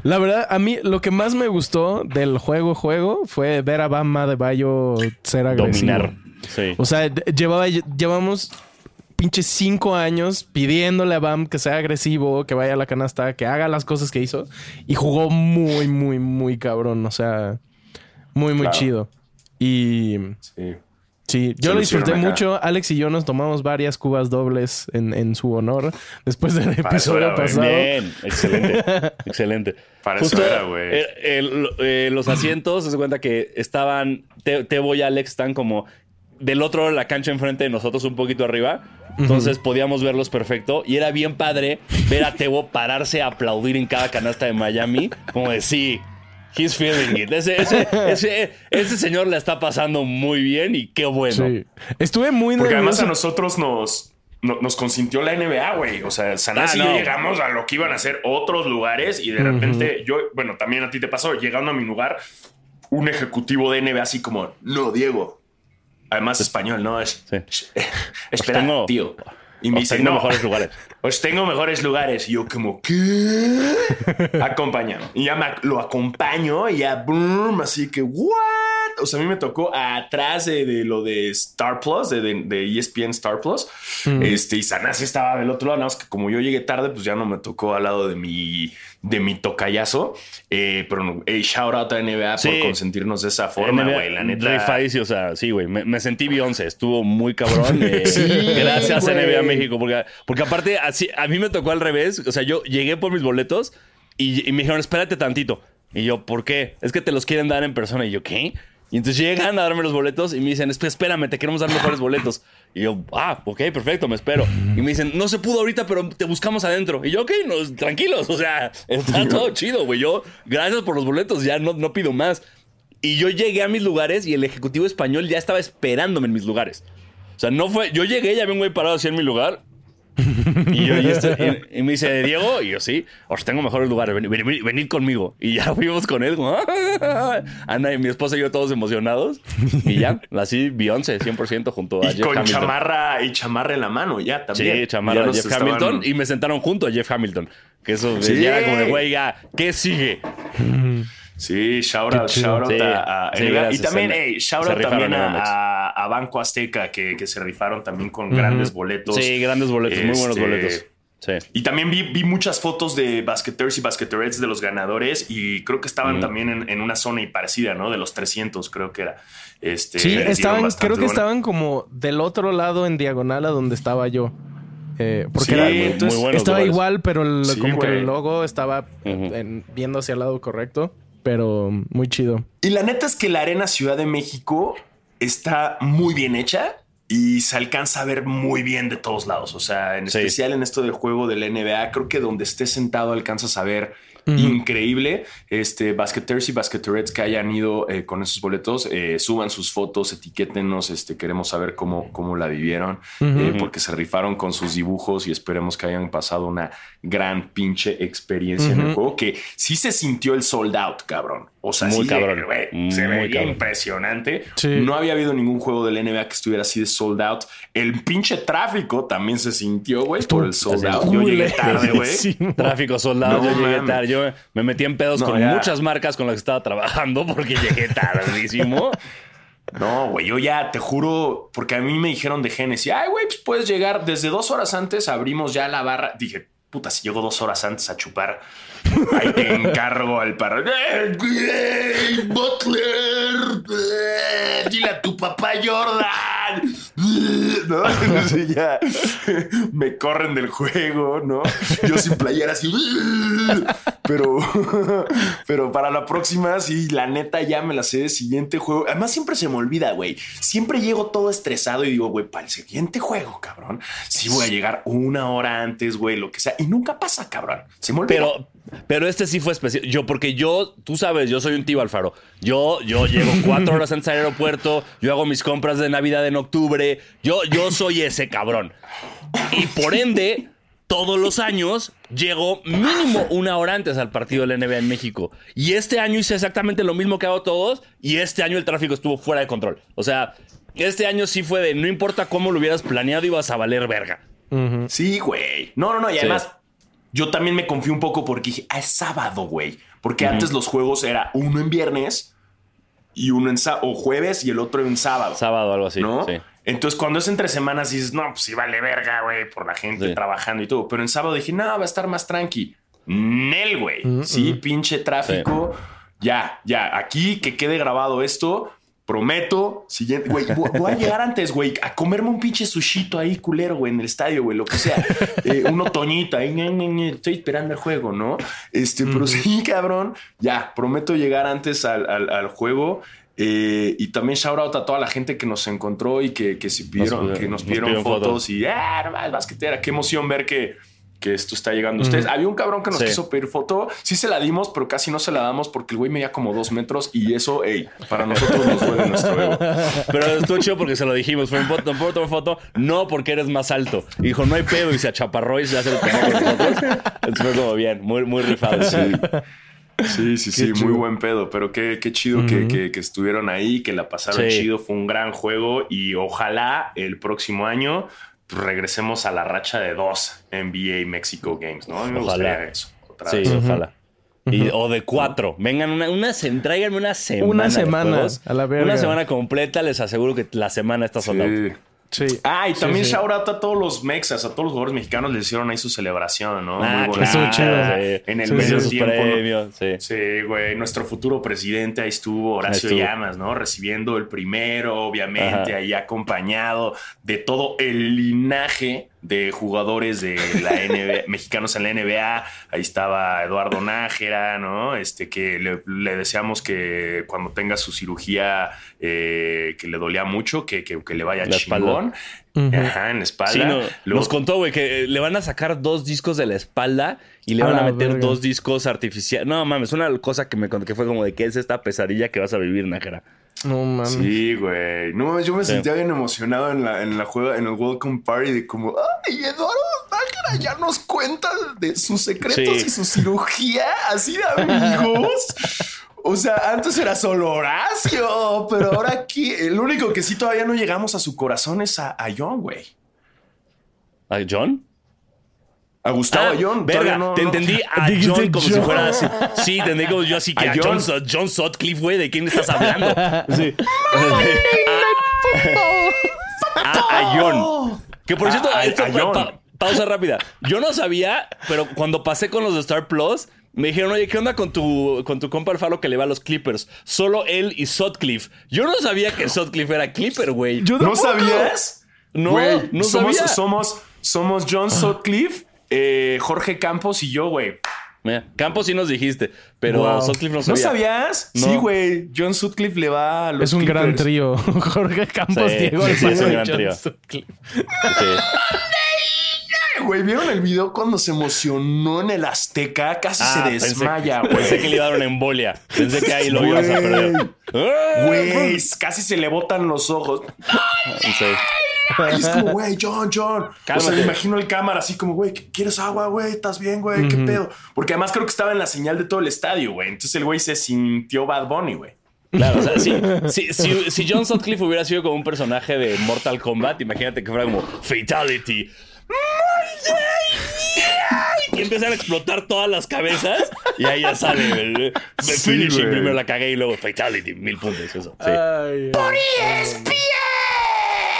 La verdad, a mí lo que más me gustó del juego juego fue ver a Bama de Bayo ser agresivo. Dominar. Sí. O sea, llevaba, llevamos pinches cinco años pidiéndole a Bam que sea agresivo, que vaya a la canasta, que haga las cosas que hizo. Y jugó muy, muy, muy cabrón. O sea, muy, muy Claro. chido. Y Sí. Sí, yo lo disfruté acá. mucho. Alex y yo nos tomamos varias cubas dobles en, en su honor después del eso episodio era, güey. pasado. Bien, excelente. *laughs* excelente. Para eso era, güey. eh, eh, los asientos, se cuenta que estaban. Te- Tebo y Alex están como del otro lado de la cancha enfrente de nosotros, un poquito arriba. Entonces podíamos verlos perfecto. Y era bien padre ver a Tebo pararse a aplaudir en cada canasta de Miami. Como de sí. He's feeling it. Ese, ese, *laughs* ese, ese señor le está pasando muy bien y qué bueno. Sí. Estuve muy Porque además a nosotros nos, no- nos consintió la NBA, güey. O sea, Sanás Ah, y yo llegamos a lo que iban a ser otros lugares y de repente yo, bueno, también a ti te pasó, llegando a mi lugar, un ejecutivo de NBA así como, no, Diego. Además español, ¿no? Es, Sí. espera, tengo- tío. Y me Os dice, tengo no, mejores lugares. *laughs* Os tengo mejores lugares. Y yo como, ¿qué? *laughs* Acompáñame. Y ya me- lo acompaño y ya, boom, así que, ¿what? O sea, a mí me tocó atrás de, de lo de Star Plus, de, de- de ESPN Star Plus. Este, y Sanasi estaba del otro lado. Nada más que como yo llegué tarde, pues ya no me tocó al lado de mi, de mi tocayazo. Eh, pero, hey, shout out a NBA Sí. por consentirnos de esa forma, güey. La neta. o sea, sí, güey. Me, me sentí Beyoncé, estuvo muy cabrón. *laughs* eh, Sí, gracias güey. NBA México, porque, porque aparte, así, a mí me tocó al revés. O sea, yo llegué por mis boletos y, y me dijeron, espérate tantito. Y yo, ¿por qué? Es que te los quieren dar en persona. Y yo, ¿qué? Y entonces llegan a darme los boletos y me dicen, "Esp- espérame, te queremos dar mejores boletos. Y yo, ah, ok, perfecto, me espero. Y me dicen, no se pudo ahorita, pero te buscamos adentro. Y yo, ok, no, tranquilos, o sea, está *laughs* todo chido, güey. Yo, gracias por los boletos, ya no, no pido más. Y yo llegué a mis lugares y el ejecutivo español ya estaba esperándome en mis lugares. O sea, no fue. Yo llegué, ya había un güey parado así en mi lugar. Y, yo, y, este- y- y me dice, Diego, y yo sí, os tengo mejores lugares, ven- ven- venid, conmigo. Y ya *laughs* fuimos con él, como, Ana y mi esposa y yo todos emocionados. Y ya, así Beyoncé, 100% junto a Y Jeff con Hamilton. chamarra y chamarra en la mano, ya también. Sí, chamarra Ya Jeff estaban- Hamilton. Y me sentaron junto a Jeff Hamilton. Que eso Sí. ya era como de, güey, ya, ¿qué sigue? Sí, shout out, chido. shout out Sí, a, a sí, NBA. gracias, Y también, hey, shout out también a, a- a Banco Azteca que, que se rifaron también con grandes boletos. Sí, grandes boletos, muy buenos Este, boletos. Sí. Y también vi, vi muchas fotos de basqueters y basqueterettes de los ganadores y creo que estaban también en, en una zona y parecida, ¿no? De los 300, creo que era. Este, Sí, estaban, creo que buena. estaban como del otro lado en diagonal a donde estaba yo. Eh, porque Sí, era- muy- muy entonces buenos estaba lugares. igual, pero el- Sí, como que el logo estaba en- viendo hacia el lado correcto. Pero muy chido. Y la neta es que la Arena Ciudad de México está muy bien hecha y se alcanza a ver muy bien de todos lados. O sea, en Sí. especial en esto del juego del NBA, creo que donde estés sentado alcanzas a ver increíble. Este, basqueters y basqueterettes que hayan ido eh, con esos boletos, eh, suban sus fotos, etiquétenos. Este, queremos saber cómo, cómo la vivieron, eh, porque se rifaron con sus dibujos y esperemos que hayan pasado una gran pinche experiencia en el juego. Que sí se sintió el sold out, cabrón. O sea, Muy sí, cabrón. güey, se Muy veía cabrón. impresionante. Sí. No había habido ningún juego del NBA que estuviera así de sold out. El pinche tráfico también se sintió, güey, por el sold out. Yo llegué tarde, güey. Tráfico soldado, No yo llegué tarde. Yo me metí en pedos No, con ya. muchas marcas con las que estaba trabajando porque llegué tardísimo. *laughs* No, güey, yo ya te juro, porque a mí me dijeron de Genesis, ay, güey, pues puedes llegar desde dos horas antes, abrimos ya la barra. Dije, puta, si llego dos horas antes a chupar, ahí te encargo al perro. ¡Eh, Butler! ¡Eh, Dile a tu papá Jordan. ¿No? *laughs* Sí, ya. Me corren del juego, ¿no? Yo sin playera así. Pero, pero para la próxima, sí, la neta ya me la sé de siguiente juego. Además, siempre se me olvida, güey. Siempre llego todo estresado y digo, güey, para el siguiente juego, cabrón. Sí voy a llegar una hora antes, güey, lo que sea. Y nunca pasa, cabrón. Se me olvida. Pero, pero este sí fue especial. Yo, porque yo, tú sabes, yo soy un tío Alfaro. Yo, yo llego cuatro horas antes al aeropuerto, yo hago mis compras de Navidad en octubre. Yo, yo soy ese cabrón. Y por ende, todos los años llego mínimo una hora antes al partido del NBA en México. Y este año hice exactamente lo mismo que hago todos. Y este año el tráfico estuvo fuera de control. O sea, este año sí fue de no importa cómo lo hubieras planeado, ibas a valer verga. Sí, güey. No, no, no. Y Sí. Yo también me confío un poco porque dije, ah, es sábado, güey. Porque antes los juegos era uno en viernes y uno en sábado, o jueves y el otro en sábado. Sábado, algo así. ¿no? Sí. Entonces, cuando es entre semanas, dices, no, pues sí vale verga, güey, por la gente Sí. trabajando y todo. Pero en sábado dije, no, va a estar más tranqui. Nel, güey. Mm, Sí, pinche tráfico. Ya, ya. Aquí que quede grabado esto. Prometo, siguiente, güey, voy, a llegar antes, güey, a comerme un pinche sushito ahí culero, güey, en el estadio, güey, lo que sea. *laughs* Eh, un otoñito ahí, estoy esperando el juego, ¿no? Este, pero sí, cabrón, ya, prometo llegar antes al, al- al juego. eh, y también shout out a toda la gente que nos encontró y que, que, pidieron, Nos- que nos nos pidieron fotos fotos. y ah, no basquetera, qué emoción ver que, que esto está llegando a ustedes. Había un cabrón que nos Sí. quiso pedir foto, sí se la dimos, pero casi no se la damos porque el güey medía como dos metros y eso, hey, para nosotros nos duele nuestro ego. *laughs* Pero estuvo chido porque se lo dijimos. Fue un foto, ¿puedo tomar foto? No, porque eres más alto. Y dijo, no hay pedo. Y se achaparró y se hace con nosotros. Entonces fue como bien, muy, muy rifado. Sí, sí, sí, muy buen pedo, pero qué, qué chido que, que- que estuvieron ahí, que la pasaron Sí. chido, fue un gran juego y ojalá el próximo año regresemos a la racha de dos NBA Mexico Games, ¿no? A mí me Ojalá. gustaría eso. otra Sí, vez. ojalá. Y- o de cuatro. Vengan una, una se- tráiganme una semana. Una semana, a la verga. Una semana completa, les aseguro que la semana está sold out. Sí. Sí. Ah, y Sí, también sí. shout out a todos los mexas, a todos los jugadores mexicanos les hicieron ahí su celebración, ¿no? Ah, Muy claro. chido. Sí. En el Sí, medio tiempo. ¿no? premios, sí. Sí, güey. Nuestro futuro presidente ahí estuvo, Horacio Ahí estuvo. Llamas, ¿no? Recibiendo el primero, obviamente, Ajá. ahí acompañado de todo el linaje de jugadores de la *laughs* NBA, mexicanos en la NBA. Ahí estaba Eduardo Nájera, ¿no? Este que le, le deseamos que cuando tenga su cirugía eh, que le dolía mucho, que, que, que le vaya La chingón. Ajá, en la espalda. Sí, no, Luego- nos contó, güey, que le van a sacar dos discos de la espalda y le A van a meter verga. dos discos artificiales. No mames, una cosa que me contó que fue como de qué es esta pesadilla que vas a vivir, Nájera. No mames. Sí, güey. No, mames, yo me Sí. sentía bien emocionado en la, en la juega, en el Welcome Party de como, ay, Eduardo Nájera ya nos cuenta de sus secretos Sí. y su cirugía, así de amigos. O sea, antes era solo Horacio, pero ahora aquí, el único que sí todavía no llegamos a su corazón es a, a John, güey. ¿A John? A Gustavo Ah, Ayón. verga, no- te no- entendí *laughs* a John como si John. fuera así. Sí, te entendí como yo así que A a, John, John. John Sutcliffe, güey, ¿de quién estás hablando? Sí. *laughs* a, a John. Que por cierto, a- esto fue- John. pa- pausa rápida. Yo no sabía, pero cuando pasé con los de Star Plus, me dijeron, oye, ¿qué onda con tu, con tu compa Alfaro que le va a los Clippers? Solo él y Sutcliffe. Yo no sabía que Sutcliffe era Clipper, güey. ¿No sabías? No, Güey, no somos, sabía. Somos, somos John Sutcliffe, eh, Jorge Campos y yo, güey. Mira, Campos sí nos dijiste, pero Wow. Sutcliffe no ¿No sabía. sabías? No. Sí, güey. John Sutcliffe le va a los Es un gran trío. *laughs* Jorge Campos, Sí, Diego sí, sí, es un gran John trío. Güey, ¿vieron el video cuando se emocionó en el Azteca? Casi Ah, se pensé- desmaya, Pensé güey. que le iba a dar una embolia. Pensé que ahí lo ibas a perder. Ah, Güey, casi se le botan los ojos. Sí. *laughs* Y es como, *laughs* güey, John, John. O sea, Cálmate. me imagino el cámara así como, güey, ¿quieres agua, güey? ¿Estás bien, güey? ¿Qué pedo? Porque además creo que estaba en la señal de todo el estadio, güey. Entonces el güey se sintió Bad Bunny, güey. Claro, o sea, sí, sí, si, si John Sutcliffe hubiera sido como un personaje de Mortal Kombat, imagínate que fuera como Fatality. Y empiezan a explotar todas las cabezas y ahí ya sale el, el Sí, finishing. Primero la cagué y luego Fatality, mil puntos. Eso. Sí. Ay,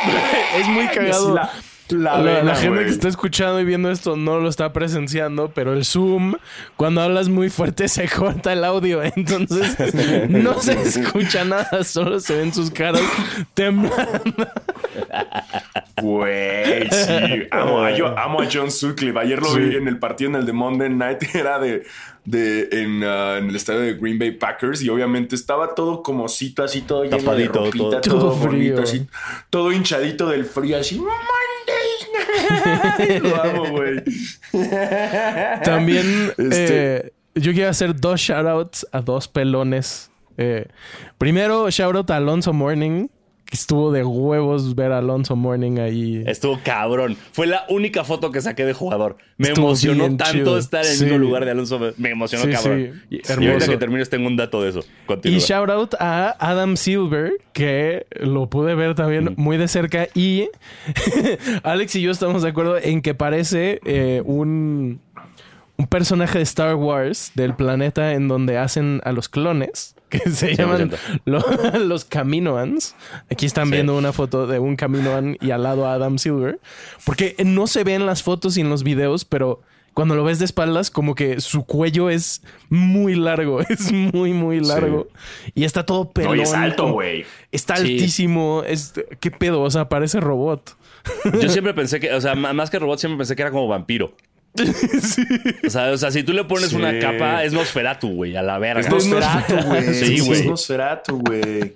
*laughs* es muy cagado. La, la La, gente que está escuchando y viendo esto no lo está presenciando, pero el Zoom, cuando hablas muy fuerte, se corta el audio. Entonces *laughs* no se escucha nada, solo se ven sus caras temblando. Güey, sí. Amo a, yo, *laughs* amo a John Sutcliffe. Ayer lo vi en el partido en el de Monday Night. *laughs* Era de, de en, uh, en el estadio de Green Bay Packers. Y obviamente estaba todo como cito, así todo lleno de ropita, todo- todo, Todo bonito, frío. así. Todo hinchadito del frío, así. Monday night. *laughs* Lo amo, güey. También Este- eh, yo quiero hacer dos shoutouts a dos pelones. Eh, primero, shoutout a Alonso Morning, estuvo de huevos ver a Alonso Morning ahí. Estuvo cabrón. Fue la única foto que saqué de jugador. Me Estuvo emocionó tanto chido. estar en el Sí. mismo lugar de Alonso. Me emocionó Sí, cabrón. sí. Y, y ahorita que termines tengo un dato de eso. Continúa. Y shout out a Adam Silver, que lo pude ver también muy de cerca. Y *laughs* Alex y yo estamos de acuerdo en que parece eh, un, un personaje de Star Wars del planeta en donde hacen a los clones, que *laughs* se llaman 100%. lo- *laughs* los Kaminoans. Aquí están Sí. viendo una foto de un Kaminoan y al lado a Adam Silver. Porque no se ven las fotos y en los videos, pero cuando lo ves de espaldas, como que su cuello es muy largo, *laughs* es muy, muy largo. Y está todo No, pelón. y es alto, güey. Está Sí. altísimo. Es, ¿Qué pedo? O sea, parece robot. Yo siempre pensé que, o sea, más que robot, siempre pensé que era como vampiro. *laughs* O, sea, o sea, si tú le pones Sí. una capa, es Nosferatu, güey, a la verga. Es Nosferatu, güey. Sí, Es güey. Nosferatu, güey.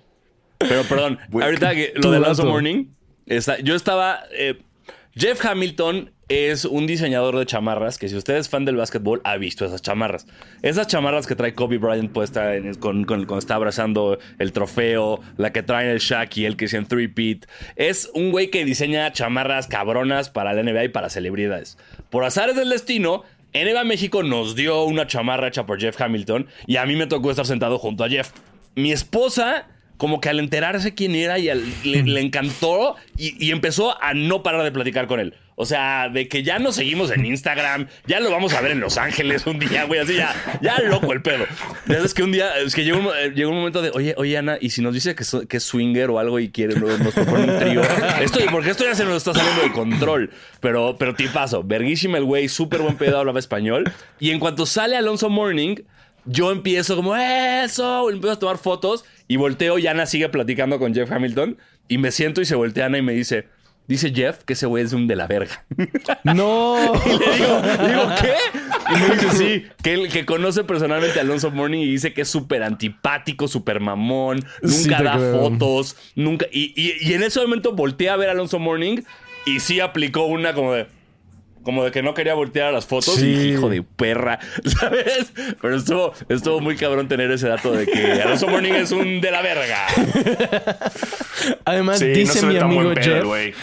Pero perdón, ahorita que lo de dato. Morning, está- yo estaba. eh, Jeff Hamilton es un diseñador de chamarras que, si usted es fan del básquetbol, ha visto esas chamarras. Esas chamarras que trae Kobe Bryant puesta en- con, con- cuando está abrazando el trofeo, la que trae el Shaq y el que en three peat. Es un güey que diseña chamarras cabronas para la NBA y para celebridades. Por azares del destino. NBA México nos dio una chamarra hecha por Jeff Hamilton y a mí me tocó estar sentado junto a Jeff. Mi esposa como que al enterarse quién era y al- le, le encantó y, y empezó a no parar de platicar con él. O sea, de que ya nos seguimos en Instagram, ya lo vamos a ver en Los Ángeles un día, güey, así ya, ya loco el pedo. Es que un día, es que llegó eh, llegó un momento de, oye, oye, Ana, y si nos dice que, es swinger o algo y quiere, luego nos propone un trío. Esto, porque esto ya se nos está saliendo de control. Pero, pero tipazo, verguísima el güey, súper buen pedo, hablaba español. Y en cuanto sale Alonso Morning, yo empiezo como, eso, empiezo a tomar fotos y volteo y Ana sigue platicando con Jeff Hamilton y me siento y se voltea Ana y me dice, dice Jeff que ese güey es un de la verga. *laughs* No. *laughs* Y le digo, digo, ¿qué? Y me dice, sí, que, él- que conoce personalmente a Alonso Morning y dice que es súper antipático, súper mamón, nunca da creo. fotos, nunca... Y, y- y en ese momento volteé a ver a Alonso Morning y sí aplicó una como de... Como de que no quería voltear a las fotos y Sí. dije, hijo de perra, *laughs* ¿sabes? Pero estuvo, estuvo muy cabrón tener ese dato de que Alonso Morning es un de la verga. *laughs* Además, Sí, dice mi amigo *laughs* pedo, Jeff. güey.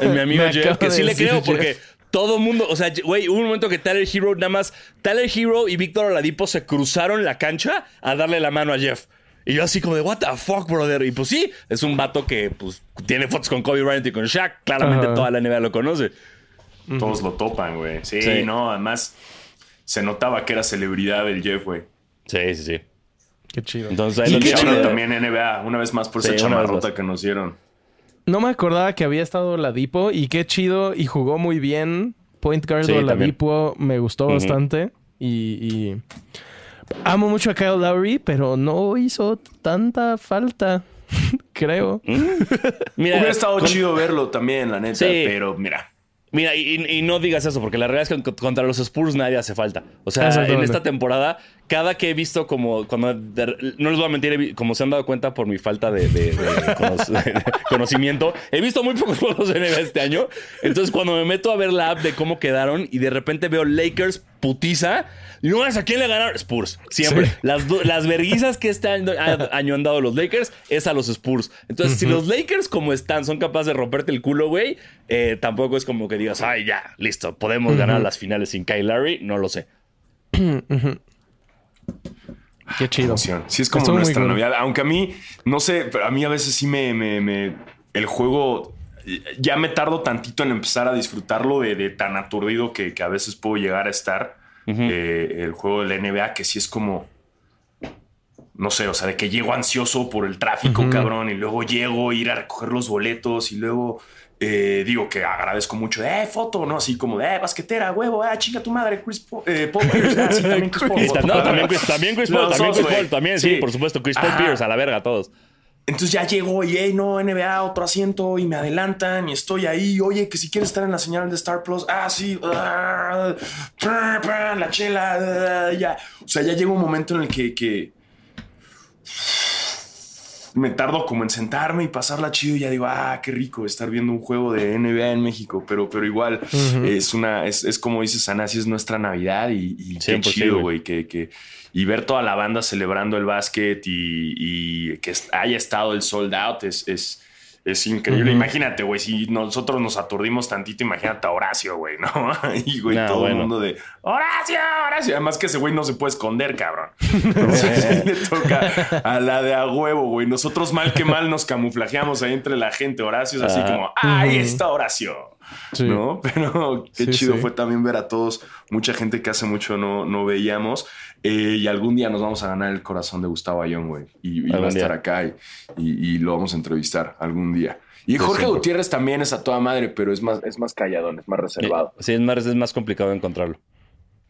Es mi amigo Jeff, que de sí le creo Jeff. porque todo mundo, o sea, güey, hubo un momento que Tyler Hero nada más, Tyler Hero y Víctor Oladipo se cruzaron la cancha a darle la mano a Jeff. Y yo así como de, what the fuck, brother. Y pues sí, es un vato que pues tiene fotos con Kobe Bryant y con Shaq. Claramente toda la NBA lo conoce. Todos lo topan, güey. Sí, Sí. no, además se notaba que era celebridad el Jeff, güey. Sí, sí, sí. Qué chido. Entonces ahí Y lo qué chido. también NBA, una vez más por Sí, esa chamarrota que nos dieron. No me acordaba que había estado Ladipo y qué chido y jugó muy bien. Point guard Sí, de. Ladipo me gustó bastante y, y amo mucho a Kyle Lowry, pero no hizo tanta falta, *laughs* creo. Mira, Hubiera estado con- chido verlo también, la neta, Sí. pero mira. Mira, y, y no digas eso, porque la realidad es que con- contra los Spurs nadie hace falta. O sea, en esta temporada, cada que he visto como, cuando, de- no les voy a mentir, como se han dado cuenta por mi falta de, de- de cono- *laughs* de conocimiento, he visto muy pocos juegos de NBA este año. Entonces, cuando me meto a ver la app de cómo quedaron y de repente veo Lakers putiza, y no es a quién le ganaron Spurs. Siempre. Sí. Las, las verguizas que este año, han dado los Lakers es a los Spurs. Entonces, si los Lakers como están son capaces de romperte el culo, güey, eh, tampoco es como que digas, ay, ya, listo, podemos ganar las finales sin Kyle Larry. No lo sé. Qué chido. emoción. Sí, es como Estuvo nuestra cool. Navidad. Aunque a mí, no sé, pero a mí a veces sí me. me- me- el juego. Ya me tardo tantito en empezar a disfrutarlo de, de tan aturdido que, que a veces puedo llegar a estar. Eh, el juego de la NBA, que sí es como. No sé, o sea, de que llego ansioso por el tráfico, cabrón, y luego llego a ir a recoger los boletos y luego. Eh, digo que agradezco mucho, eh, foto, ¿no? Así como, de, eh, basquetera, huevo, ah, chinga tu madre, Chris Paul, eh, Paul Pierce, ah, sí, también Chris Paul. Foto. no, también Chris, también Chris Paul, también Chris. Paul, también, sí, Sí. por supuesto. Chris Paul Ajá. Pierce, a la verga, todos. Entonces ya llego y, hey, no, NBA, otro asiento y me adelantan y estoy ahí. Oye, que si quieres estar en la señal de Star Plus, ah, sí, ah, la chela, ah, ya. O sea, ya llega un momento en el que, que me tardo como en sentarme y pasarla chido y ya digo, ah, qué rico estar viendo un juego de NBA en México, pero, pero igual es una, es, es como dices, Ana, así es nuestra Navidad y, y qué 100%, chido, güey. que, que, y ver toda la banda celebrando el básquet y, y que haya estado el sold out es, es, es increíble. Imagínate, güey, si nosotros nos aturdimos tantito, imagínate a Horacio, güey, ¿no? *laughs* Y, güey, Nah, todo bueno. el mundo de Horacio, Horacio. Además que ese güey no se puede esconder, cabrón. *laughs* Entonces, *laughs* le toca a la de a huevo, güey. Nosotros mal que mal nos camuflajeamos ahí entre la gente. Horacio es así como, ahí está Horacio. Sí. ¿No? *laughs* Pero qué Sí, chido sí. fue también ver a todos, mucha gente que hace mucho no, no veíamos. Eh, y algún día nos vamos a ganar el corazón de Gustavo Ayón, güey. Y, y va a estar día. acá y, y- y lo vamos a entrevistar algún día. Y Jorge. Gutiérrez también es a toda madre, pero es más, es más calladón, es más reservado. Sí, es más, es más complicado encontrarlo.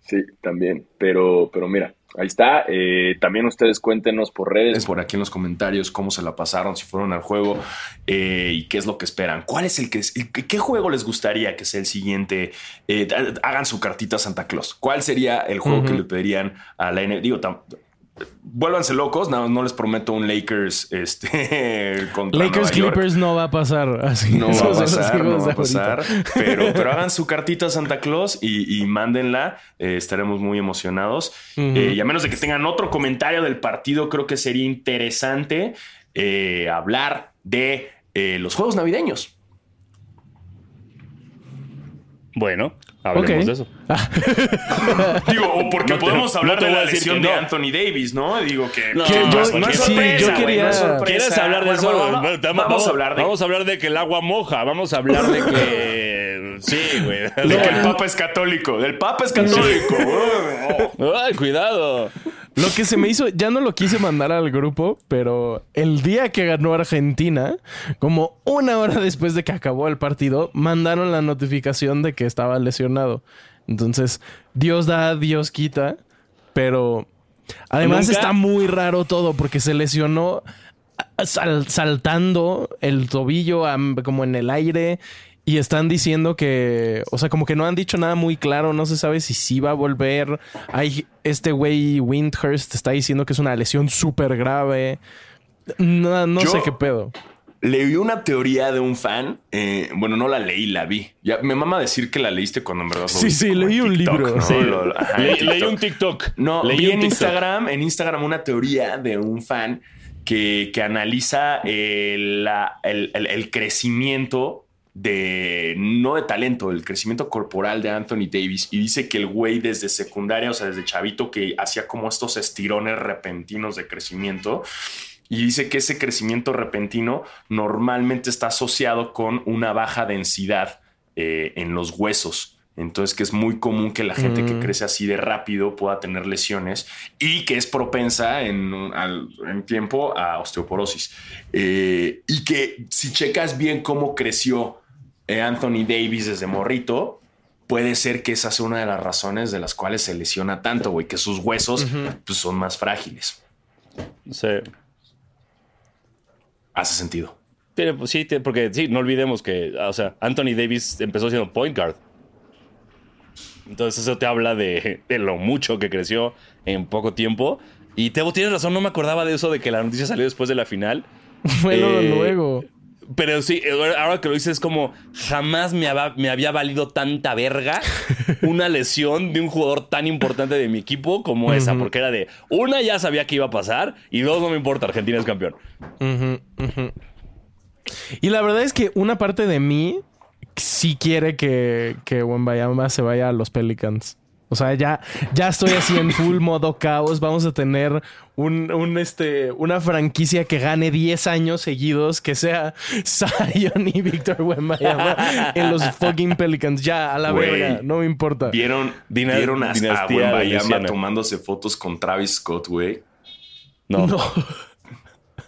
Sí, también. Pero, pero mira, ahí está. Eh, también ustedes cuéntenos por redes, por aquí en los comentarios, cómo se la pasaron, si fueron al juego eh, y qué es lo que esperan. ¿Cuál es el que es? ¿Qué qué juego les gustaría que sea el siguiente? Eh, hagan su cartita a Santa Claus. ¿Cuál sería el juego que le pedirían a la NBA? Digo, vuélvanse locos, no, no les prometo un Lakers este, *laughs* contra Lakers Nueva York. Clippers no va a pasar. Así, No va a pasar, no va a pasar. Pero, pero *laughs* hagan su cartita a Santa Claus y, y mándenla. Eh, estaremos muy emocionados. Eh, y a menos de que tengan otro comentario del partido, creo que sería interesante eh, hablar de eh, los juegos navideños. Bueno, hablemos de eso. *laughs* Digo, o porque No te- podemos hablar no de la lesión de no. Anthony Davis, ¿no? Digo que, No, que yo- no es- sí, no es yo sorpresa, quería- no es sorpresa. ¿Quieres hablar de Bueno, eso? bueno, Vamos, vamos, vamos a hablar de Vamos a hablar de que el agua moja. Vamos a hablar de que. *laughs* Sí, güey. de que el Papa es católico. Del Papa es católico. Oh. *laughs* Ay, cuidado. Lo que se me hizo, ya no lo quise mandar al grupo, pero el día que ganó Argentina, como una hora después de que acabó el partido, mandaron la notificación de que estaba lesionado. Entonces, Dios da, Dios quita, pero además Nunca- está muy raro todo porque se lesionó sal- saltando el tobillo como en el aire y están diciendo que, o sea, como que no han dicho nada muy claro, no se sabe si sí va a volver. Hay este güey Windhurst está diciendo que es una lesión súper grave. No, no Yo- sé qué pedo. Leí una teoría de un fan. eh, bueno, no la leí, la vi. Ya, me mama decir que la leíste cuando en verdad Sí, sí, leí un TikTok, libro. ¿no? Sí. Lo- lo- ajá, en Le- TikTok. leí un TikTok. No, leí vi en TikTok. Instagram, en Instagram una teoría de un fan que, que analiza eh, la- el, el- el crecimiento de, no de talento, el crecimiento corporal de Anthony Davis y dice que el güey desde secundaria, o sea, desde chavito que hacía como estos estirones repentinos de crecimiento y dice que ese crecimiento repentino normalmente está asociado con una baja densidad eh, en los huesos. Entonces que es muy común que la gente que Mm. crece así de rápido pueda tener lesiones y que es propensa en, al- en tiempo a osteoporosis. Eh, y que si checas bien cómo creció Anthony Davis desde morrito, puede ser que esa sea una de las razones de las cuales se lesiona tanto, güey, que sus huesos pues, son más frágiles. Sí. Hace sentido. Tiene- pues sí, tiene- porque sí, no olvidemos que, o sea, Anthony Davis empezó siendo point guard. Entonces eso te habla de, de lo mucho que creció en poco tiempo. Y Tebo, tienes razón, no me acordaba de eso, de que la noticia salió después de la final. *laughs* Fue lo Eh, luego. Pero sí, ahora que lo dices, es como jamás me, haba- me había valido tanta verga *laughs* una lesión de un jugador tan importante de mi equipo como esa, porque era de una ya sabía que iba a pasar y dos no me importa, Argentina es campeón. Y la verdad es que una parte de mí sí quiere que, que Wembayama se vaya a los Pelicans. O sea, ya, ya estoy así en full *laughs* modo caos. Vamos a tener un, un, este, una franquicia que gane 10 años seguidos, que sea *laughs* Zion y Víctor Wembayama en los fucking Pelicans. Ya, a la Güey. verga, no me importa. ¿Vieron, Dina- ¿vieron a, a Wembayama tomándose fotos con Travis Scott, güey? No. No. *laughs*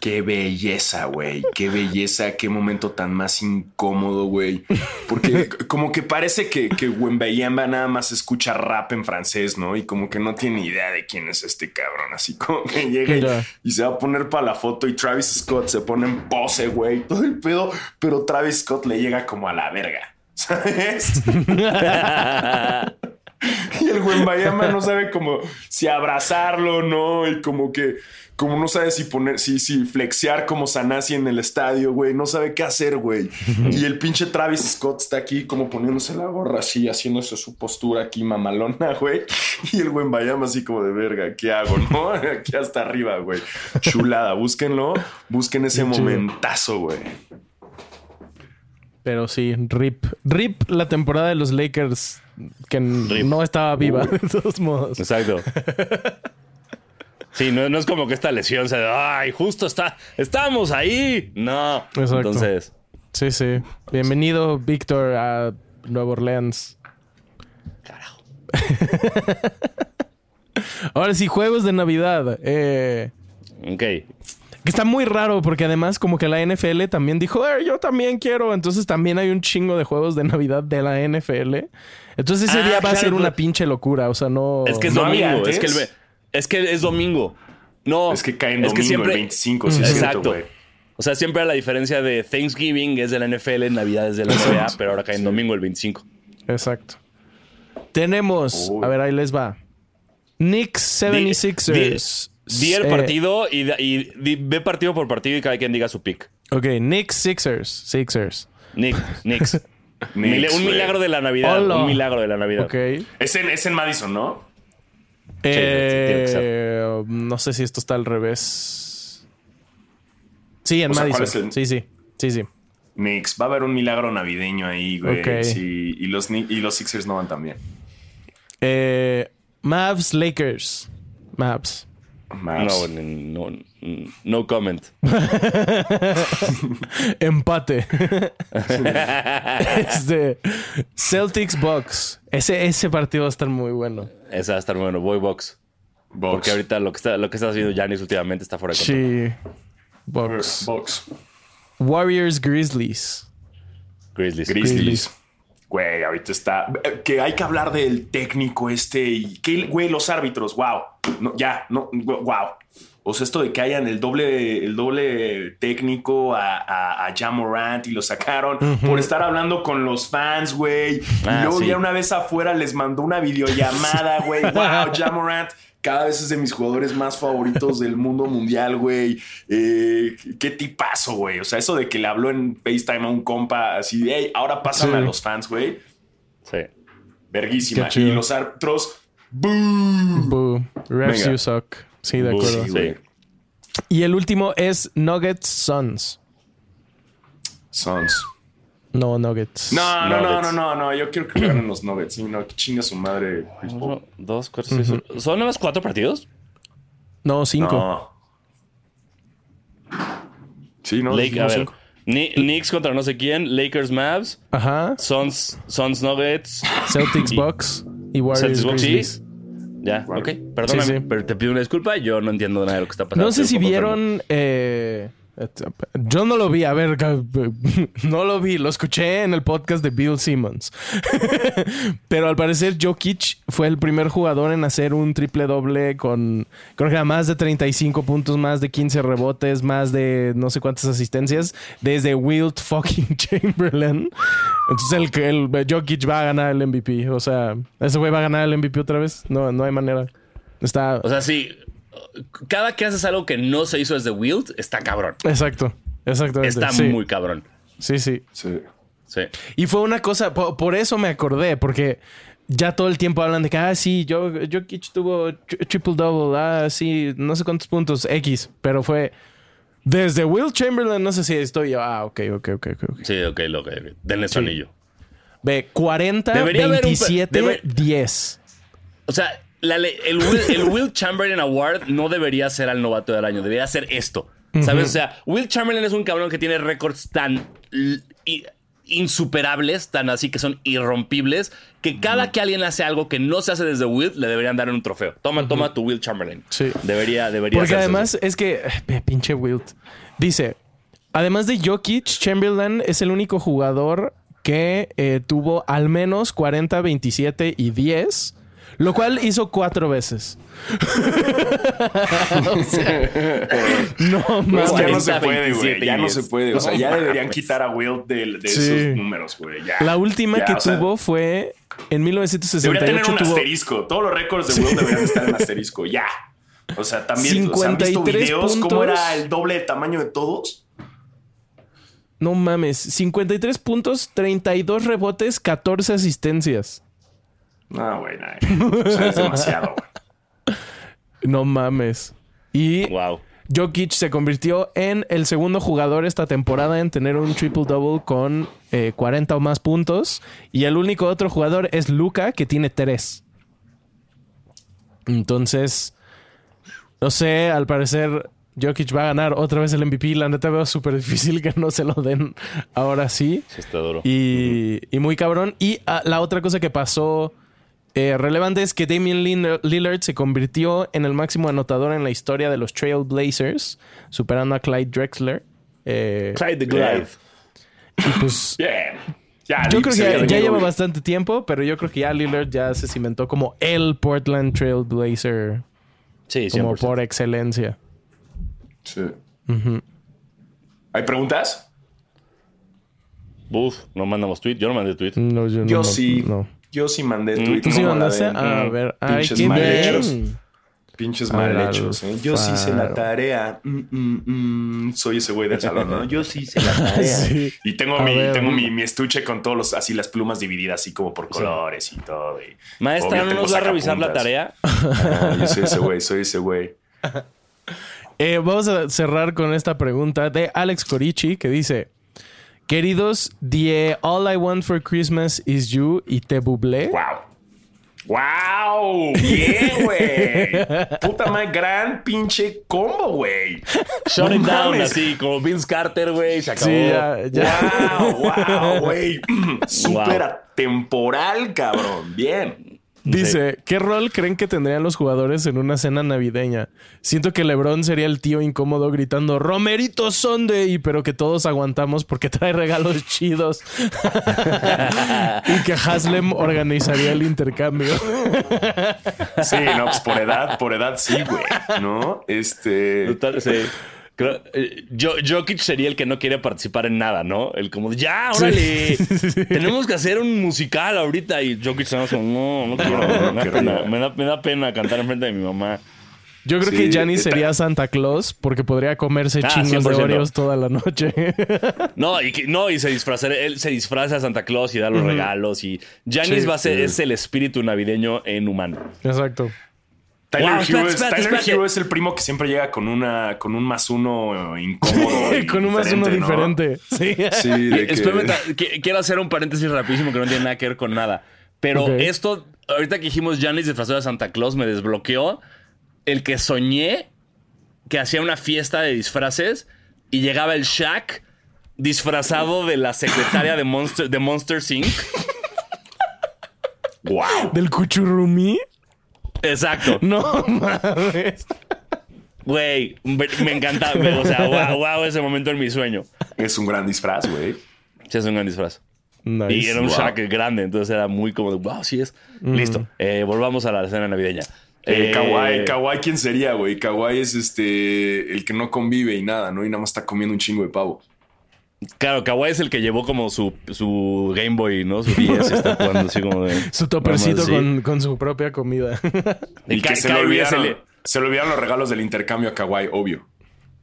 Qué belleza, güey. Qué belleza. Qué momento tan más incómodo, güey. Porque *laughs* como que parece que, que Wembayama nada más escucha rap en francés, ¿no? Y como que no tiene idea de quién es este cabrón. Así como que llega y, y se va a poner para la foto y Travis Scott se pone en pose, güey. Todo el pedo. Pero Travis Scott le llega como a la verga. *laughs* ¿Sabes? *laughs* *laughs* Y el Wembayama no sabe como si abrazarlo no. Y como que, como no sabe si poner, si, si flexear como Sanasi en el estadio, güey. No sabe qué hacer, güey. Y el pinche Travis Scott está aquí como poniéndose la gorra así, haciéndose su postura aquí mamalona, güey. Y el Wembayama así como de verga, ¿qué hago, no? *laughs* Aquí hasta arriba, güey. Chulada, búsquenlo. Busquen ese momentazo, güey. Pero sí, RIP. RIP la temporada de los Lakers que Rip. no estaba viva, *laughs* de todos modos. Exacto. *laughs* Sí, no, no es como que esta lesión sea, ay, justo está, estamos ahí. No. Exacto. Entonces, Sí, sí. Bienvenido, Víctor, a Nueva Orleans. carajo. *laughs* Ahora sí, juegos de Navidad. Eh, Ok. Que está muy raro porque además como que la NFL también dijo, "Eh, yo también quiero. Entonces también hay un chingo de juegos de Navidad de la NFL. Entonces ese Ah, día va a ser una pinche locura. O sea, no... Es que es ¿No había domingo. Es que, el, es que es domingo. No. Es que cae en es domingo que siempre- el 25, sí, es cierto, Exacto. güey. O sea, siempre hay la diferencia de Thanksgiving es de la NFL, Navidad es de la NBA, pero ahora cae en domingo el 25. Exacto. Tenemos... Uy. A ver, ahí les va. Knicks Di- 76ers. Di, di el Eh, partido y, da- y di- ve partido por partido y cada quien diga su pick. Ok, Knicks Sixers. Sixers. Nick, Knicks. Knicks, *laughs* *laughs* Mil- un milagro de la Navidad. Hola. Un milagro de la Navidad. Es en, es en Madison, ¿no? Eh, tiene que no sé si esto está al revés. Sí, en O sea, ¿cuál Madison. el- Sí, sí. Sí, sí. Knicks. Va a haber un milagro navideño ahí, güey. Sí, y, los, y los Sixers no van tan bien. Eh, Mavs Lakers. Mavs. No, no, no, no comment. *laughs* Empate. *laughs* este, Celtics Bucks. Ese, ese partido va a estar muy bueno. Esa va a estar bueno. Voy box. Box. Porque ahorita lo que está, lo que está haciendo Giannis últimamente está fuera de control. Sí. Bucks. Box. Warriors Grizzlies. Grizzlies. Grizzlies. Güey, ahorita está. eh, Que hay que hablar del técnico este y que, güey, los árbitros, wow. No, ya, no, wow. O sea, esto de que hayan el doble, el doble técnico a, a, a Ja Morant y lo sacaron por estar hablando con los fans, güey. Ah, y luego sí. ya una vez afuera les mandó una videollamada, *laughs* güey. Wow, Ja Morant. Cada vez es de mis jugadores más favoritos del mundo mundial, güey. Eh, qué tipazo, güey. O sea, eso de que le habló en FaceTime a un compa así de, hey, ahora pásame Sí. a los fans, güey. Sí. Verguísima. Y los árbitros, ¡boom! Boo. Refs Venga. you suck. Sí, de Boo, acuerdo. sí. Y el último es Nuggets Suns. Suns. No, Nuggets. No, no, no, no, no, no. Yo quiero que ganen los Nuggets. Sí, no, que chinga su madre. Uno, dos, cuatro, seis. ocho. ¿Son nada más cuatro partidos? No, cinco. No. Sí, no. Lake, a ver. Knicks contra no sé quién. Lakers, Mavs. Ajá. Suns, Suns Nuggets. Celtics Y- Bucks y Warriors Celtics Grizzlies. sí. Ya, Bueno. ok. Perdóname, Sí, sí. pero te pido una disculpa. Yo no entiendo nada de lo que está pasando. No sé si vieron. eh, yo no lo vi, a ver, *laughs* no lo vi, lo escuché en el podcast de Bill Simmons. *laughs* Pero al parecer Jokic fue el primer jugador en hacer un triple doble con, creo que era más de 35 puntos, más de 15 rebotes, más de no sé cuántas asistencias, desde Wilt fucking *laughs* Chamberlain. Entonces el Jokic va a ganar el MVP. O sea, ese güey va a ganar el MVP otra vez. No, no hay manera. Está... O sea, sí. Cada que haces algo que no se hizo desde Wilt, está cabrón. Exacto. Exactamente. Está sí. muy cabrón. Sí, sí. Sí. Sí. Y fue una cosa, po- por, eso me acordé, porque ya todo el tiempo hablan de que, ah, sí, yo, Jokic tuvo tri- triple double, ah, sí, no sé cuántos puntos, X, pero fue desde Will Chamberlain, no sé si estoy yo, ah, ok, ok, ok, ok. ok. Sí, ok, lo que. Denle su Sí. anillo. Ve, 40, Debería haber un pe- 27, debe- 10. O sea, la el, Will, el Will Chamberlain Award no debería ser al novato del año, debería ser esto. ¿Sabes? O sea, Will Chamberlain es un cabrón que tiene récords tan insuperables, tan así que son irrompibles, que cada que alguien hace algo que no se hace desde Will, le deberían dar un trofeo. Toma, toma tu Will Chamberlain. Sí. Debería, debería Porque además eso. es que, pinche Wilt, dice, además de Jokic, Chamberlain es el único jugador que eh, tuvo al menos 40, 27 y 10, lo cual hizo cuatro veces. *laughs* O sea, no Pues mames. ya no se 40, puede, güey. 27 Ya no 10. se puede. O sea, ya deberían quitar a Will de, de Sí. esos números, güey. La última Ya, que o sea, tuvo fue en Debería 1968. tener un tuvo asterisco. Todos los récords de Will deberían estar en asterisco. Ya. O sea, también o sea, ¿han visto 53 videos cómo puntos. era el doble de tamaño de todos? No mames, 53 puntos, 32 rebotes, 14 asistencias. No, güey, no. O sea, es demasiado, güey. No mames. Y Wow. Jokic se convirtió en el segundo jugador esta temporada en tener un triple double con eh, 40 o más puntos. Y el único otro jugador es Luca, que tiene 3. Entonces, no sé, al parecer Jokic va a ganar otra vez el MVP. La neta veo súper difícil que no se lo den ahora sí. Sí, está duro. Y, y muy cabrón. Y ah, la otra cosa que pasó eh, relevante es que Damian Lillard- se convirtió en el máximo anotador en la historia de los Trail Blazers, superando a Clyde Drexler. Eh, Clyde the Glide. y pues *laughs* Bien. Ya, yo creo que ya, lleva bastante tiempo, pero yo creo que ya Lillard ya se cimentó como el Portland Trail Blazer, Sí, como 100%. por excelencia. Sí. ¿Hay preguntas? Uf, no mandamos tweet. Yo no mandé tweet. No, yo, no, Yo no, sí. no. Yo sí mandé Mm. tweet. ¿Tú sí mandaste? de- A mm, ver, ay, Pinches qué mal bien. hechos. Pinches mal Al hechos. ¿eh? Yo sí hice la tarea. Mm, mm, mm. Soy ese güey del *laughs* salón, ¿no? Yo sí hice la *laughs* tarea. Sí. Y tengo, A mi, ver. tengo mi, mi estuche con todos los, así las plumas divididas, así como por colores y todo. y Maestra, obvio ¿no nos va a revisar la tarea? Ah, yo soy ese güey, soy ese güey. *laughs* Eh, vamos a cerrar con esta pregunta de Alex Corici que dice: Queridos, die All I Want for Christmas is You y Te Bublé. ¡Wow! ¡Wow! ¡Bien, güey! *laughs* Puta madre, gran pinche combo, güey. Shut No it down, así, como Vince Carter, güey. Se acabó. Sí, ya, ya. ¡Wow! ¡Wow, güey! *clears throat* Súper atemporal, cabrón. Bien. Dice, ¿qué rol creen que tendrían los jugadores en una cena navideña? Siento que LeBron sería el tío incómodo gritando Romerito Sunday, pero que todos aguantamos porque *laughs* trae regalos chidos. *laughs* y que Haslem organizaría el intercambio. Sí, no, pues por edad, por edad sí, güey. ¿No? Este. Total, sí. Creo- eh, Jo- Jokic sería el que no quiere participar en nada, ¿no? El como, de, ya, órale, *laughs* tenemos que hacer un musical ahorita. Y Jokic se como, no, no quiero, No, me, da *laughs* pena, me, da, me da pena cantar enfrente de mi mamá. Yo creo Sí, que Gianni está- sería Santa Claus porque podría comerse Ah, chingos de 100%. Oreos toda la noche. *laughs* No, y, que- no, y se disfraza, él se disfraza a Santa Claus y da los regalos. Y Janis Sí. va a ser, es el espíritu navideño en humano. Exacto. Tyler, Wow, Hughes, espérate, espérate, Tyler espérate. Hughes es el primo que siempre llega con una con un más uno incómodo. *laughs* Con un más uno ¿no? diferente. Sí. Sí, de *laughs* que- *laughs* quiero hacer un paréntesis rapidísimo que no tiene nada que ver con nada. Pero esto, ahorita que dijimos Janis disfrazado de Santa Claus, me desbloqueó el que soñé que hacía una fiesta de disfraces y llegaba el Shaq disfrazado de la secretaria de Monster, de Monster Inc. Wow. ¿Del cuchurrumí? Exacto. *laughs* No mames. Güey, me, me- O sea, wow, wow, ese momento en mi sueño. Es un gran disfraz, güey. Sí, es un gran disfraz. Nice. Y era un Wow. Shaq grande, entonces era muy como de, wow, sí es. Listo, eh, volvamos a la escena navideña. Eh, Eh, Kawhi, Kawhi, ¿quién sería, güey? Kawhi es este el que no convive y nada, ¿no? Y nada más está comiendo un chingo de pavo. Claro, Kawhi es el que llevó como su, su Game Boy, ¿no? Su 10 y está jugando así como de... *laughs* Su topercito con, con su propia comida. *laughs* Y que se le, olvidaron, el- se le olvidaron los regalos del intercambio a Kawhi, obvio.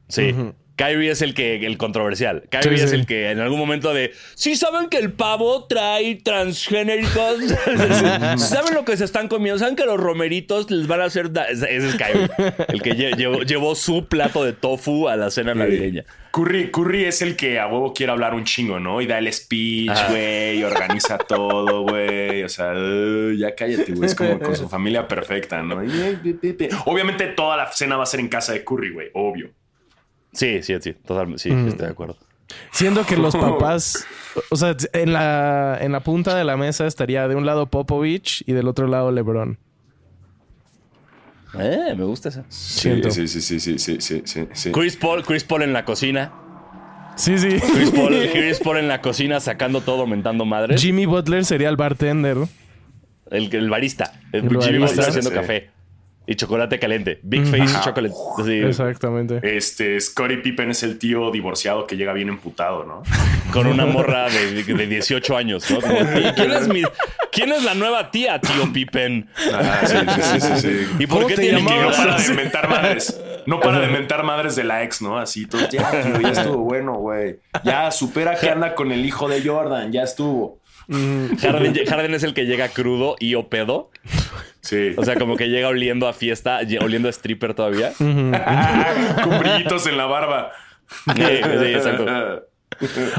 Sí. Kyrie es el que el controversial. Kyrie Sí, es sí. el que en algún momento de sí saben que el pavo trae transgénicos. *laughs* saben lo que se están comiendo. Saben que los romeritos les van a hacer. da-?" Ese es Kyrie. El que lle- llevó, llevó su plato de tofu a la cena navideña. Curry, Curry es el que a huevo quiere hablar un chingo, ¿no? Y da el speech, Ajá. güey, y organiza *laughs* todo, güey. O sea, uh, ya cállate, güey. Es como con su familia perfecta, ¿no? Y- Obviamente toda la cena va a ser en casa de Curry, güey, obvio. Sí, sí, sí. Totalmente. Sí, sí, estoy de acuerdo. Siendo que los *laughs* papás, o sea, en la, en la punta de la mesa estaría de un lado Popovich y del otro lado LeBron. Eh, me gusta esa. Sí, Siento. sí, sí, sí, sí, sí, sí, sí, sí. Chris Paul, Chris Paul en la cocina. Sí, sí. Chris Paul, *laughs* Chris Paul en la cocina sacando todo, mentando madres. Jimmy Butler sería el bartender. El, el barista. El, El Jimmy barista, Butler haciendo sí. café. Y chocolate caliente. Big Face Chocolate. Sí, Exactamente. Este, Scottie Pippen es el tío divorciado que llega bien emputado, ¿no? *laughs* Con una morra de, de 18 años, ¿no? Como, "Tía, ¿quién, es mi- ¿Quién es la nueva tía, tío Pippen? Ah, sí, sí, sí, sí, sí. *laughs* ¿Y por ¿Cómo qué te tiene Y que no para de inventar madres. No para de inventar madres de la ex, ¿no? Así todo. Ya, tío, ya estuvo bueno, güey. Ya supera que anda con el hijo de Jordan. Ya estuvo. Harden, Harden es el que llega crudo y o pedo. Sí. O sea, como que llega oliendo a fiesta, oliendo a stripper todavía. *laughs* con brillitos en la barba. Sí, sí, exacto.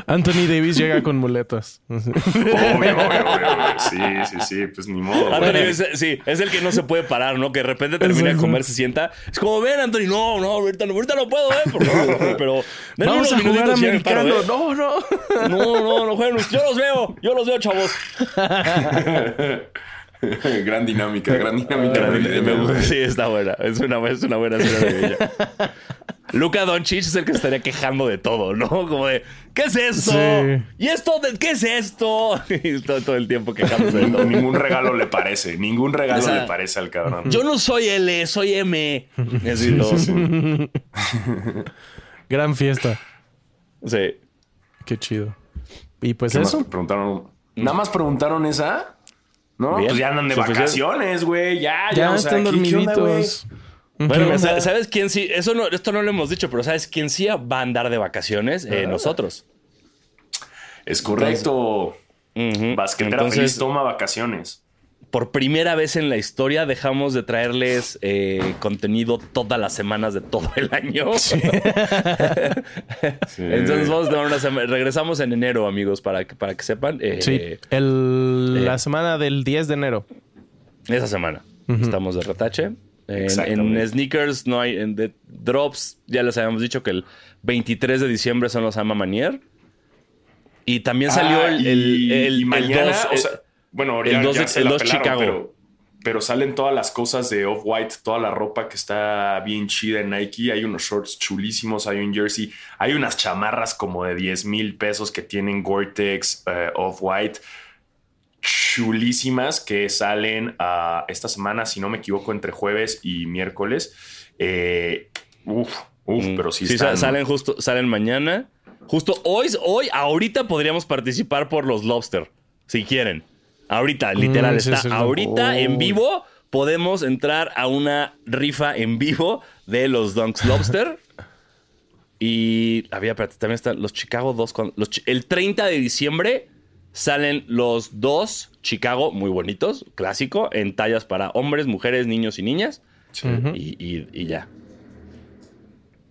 Anthony Davis llega con muletas. Obvio, obvio, obvio, obvio. Sí, sí, sí. Pues ni modo. Anthony es, sí, es el que no se puede parar, ¿no? Que de repente termina de comer, se sienta. Es como, ven, Anthony, no, no, ahorita no, ahorita no puedo, ¿eh? Por favor, pero denme Vamos unos a jugar minutitos me paro, americano. ¿eh? No, no. No, no, no jueguen. Yo los veo, yo los veo, chavos. *laughs* *laughs* gran dinámica, gran dinámica. Me. Sí, está buena. Es una, es una buena cena navideña. Luca Doncic es el que se estaría quejando de todo, ¿no? Como de, ¿qué es esto? Sí. ¿Y esto? De, ¿Qué es esto? *laughs* Y todo, todo el tiempo quejándose de todo. Ningún regalo le parece, ningún regalo O sea, le parece al cabrón. Yo no soy L, soy M. Todo. Sí. Gran fiesta. Qué chido. Y pues ¿Qué más eso. preguntaron? Nada más preguntaron esa. No, Bien. pues ya andan de vacaciones, güey. Ya, ya, Ya o sea, están dormiditos. Bueno? ¿sabes- ¿sabes quién sí? Eso no, esto no lo hemos dicho, pero ¿sabes quién sí va a andar de vacaciones? Eh, nosotros. Es correcto. Ujú. Basquetera Entonces, feliz toma vacaciones. Por primera vez en la historia dejamos de traerles eh, contenido todas las semanas de todo el año. *laughs* Entonces vamos a tomar una semana. Regresamos en enero, amigos, para que, para que sepan. Eh, Sí. El- eh. La semana del 10 de enero. Esa semana. Estamos de retache. En, en sneakers no hay. En de drops ya les habíamos dicho que el 23 de diciembre son los Ama Manier. Y también salió Ah, el, y, el, el- y el mañana, dos, o sea, bueno, el ya, dos ya de- se el la pelaron, Chicago. Pero, pero salen todas las cosas de Off-White, toda la ropa que está bien chida en Nike. Hay unos shorts chulísimos, hay un jersey, hay unas chamarras como de 10 mil pesos que tienen Gore-Tex eh, Off-White chulísimas que salen ah, esta semana, si no me equivoco, entre jueves y miércoles. Eh, uf, uf, pero sí, Mm. Sí, están- sa- salen justo, salen mañana. Justo hoy, hoy, ahorita podríamos participar por los Lobster, si quieren. Ahorita, literal, Mm, sí, está. sí, sí. ahorita en Oh. vivo podemos entrar a una rifa en vivo de los Dunks Lobster. *laughs* y había, espérate, también están los Chicago 2. con- los chi- el 30 de diciembre salen los dos Chicago muy bonitos, clásico, en tallas para hombres, mujeres, niños y niñas. Sí. y, y- y ya.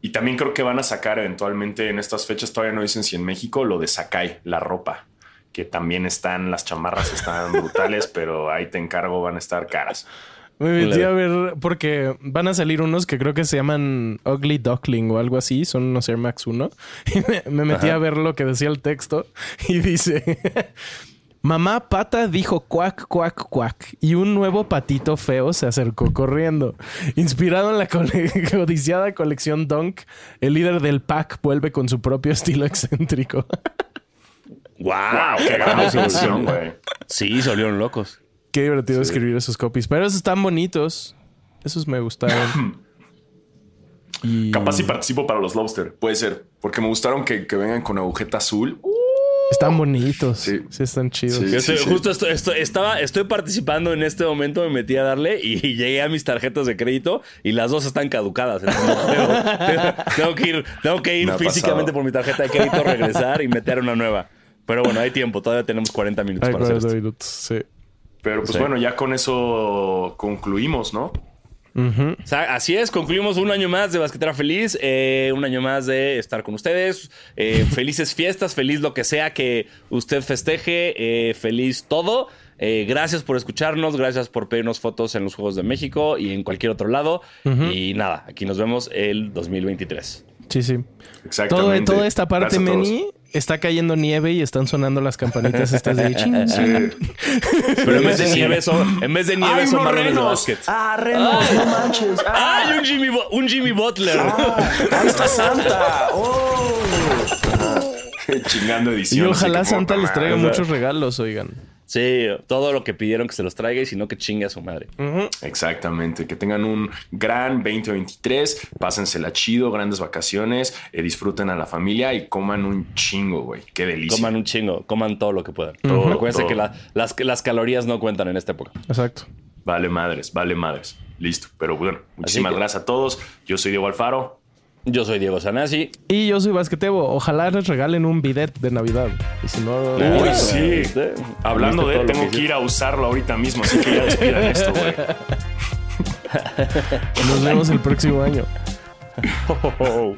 Y también creo que van a sacar eventualmente en estas fechas, todavía no dicen si en México, lo de Sakai, la ropa, que también están, las chamarras están brutales, *laughs* pero ahí te encargo, van a estar caras. Me metí a ver porque van a salir unos que creo que se llaman Ugly Duckling o algo así, son unos Air Max 1. *laughs* Y me, me metí Ajá. a ver lo que decía el texto *laughs* y dice: Mamá pata dijo cuac, cuac, cuac. Y un nuevo patito feo se acercó corriendo. Inspirado en la cole- codiciada colección Dunk, el líder del pack vuelve con su propio estilo excéntrico. ¡Wow! ¡Wow! ¡Qué gran evolución, güey! Sí, se volvieron locos. Qué divertido escribir esos copies. Pero esos están bonitos. Esos me gustaron. *laughs* Y... Capaz si participo para los Lobster, puede ser, porque me gustaron que, que vengan con agujeta azul. Están bonitos. Sí, Sí. están chidos. Sí. Estoy, justo estoy, estoy- estaba, estoy participando en este momento, me metí a darle y llegué a mis tarjetas de crédito y las dos están caducadas. Entonces, *laughs* tengo, tengo- tengo que ir, tengo que ir físicamente pasado. por mi tarjeta de crédito, regresar y meter una nueva. Pero bueno, hay tiempo, todavía tenemos 40 minutos Ay, para hacer 40 esto. minutos, sí. Pero pues Sí. bueno, ya con eso concluimos, ¿no? O sea, así es, concluimos un año más de Basquetera Feliz, eh, un año más de estar con ustedes. eh, *laughs* felices fiestas, feliz lo que sea que usted festeje, eh, feliz todo. Eh, gracias por escucharnos, gracias por pedirnos fotos en los Juegos de México y en cualquier otro lado. Y nada, aquí nos vemos el 2023. Sí, sí. Todo, Exactamente. toda esta parte. Meni, está cayendo nieve y están sonando las campanitas estas de ching. *laughs* Sí. Pero en vez de nieve son, en vez de nieve ¡Ay, son de renos! básquet. ¡Ah, renos! ¡No manches! ¡Ah! ¡Ay, un Jimmy, Bo- un Jimmy Butler! *laughs* ¡Ahí está Santa! ¡Oh! Chingando Y ediciones. ojalá Santa les traiga muchos regalos, oigan. Sí, todo lo que pidieron que se los traiga y si no que chingue a su madre. Exactamente, que tengan un gran 2023, pásensela chido, grandes vacaciones, eh, disfruten a la familia y coman un chingo, güey. Qué delicia. Coman un chingo, coman todo lo que puedan. Acuérdense todo. que la- las, calorías no cuentan en esta época. Exacto. Vale madres, vale madres. Listo, pero bueno, muchísimas que- gracias a todos. Yo soy Diego Alfaro. Yo soy Diego Sanasi. Y yo soy Basquetebo. Ojalá les regalen un bidet de Navidad. Y si no, Uy, Claro. sí. ¿Viste? Hablando ¿Viste de, tengo que hiciste? ir a usarlo ahorita mismo, así que ya despidan esto, güey. *laughs* nos vemos el próximo año. Oh, oh, oh.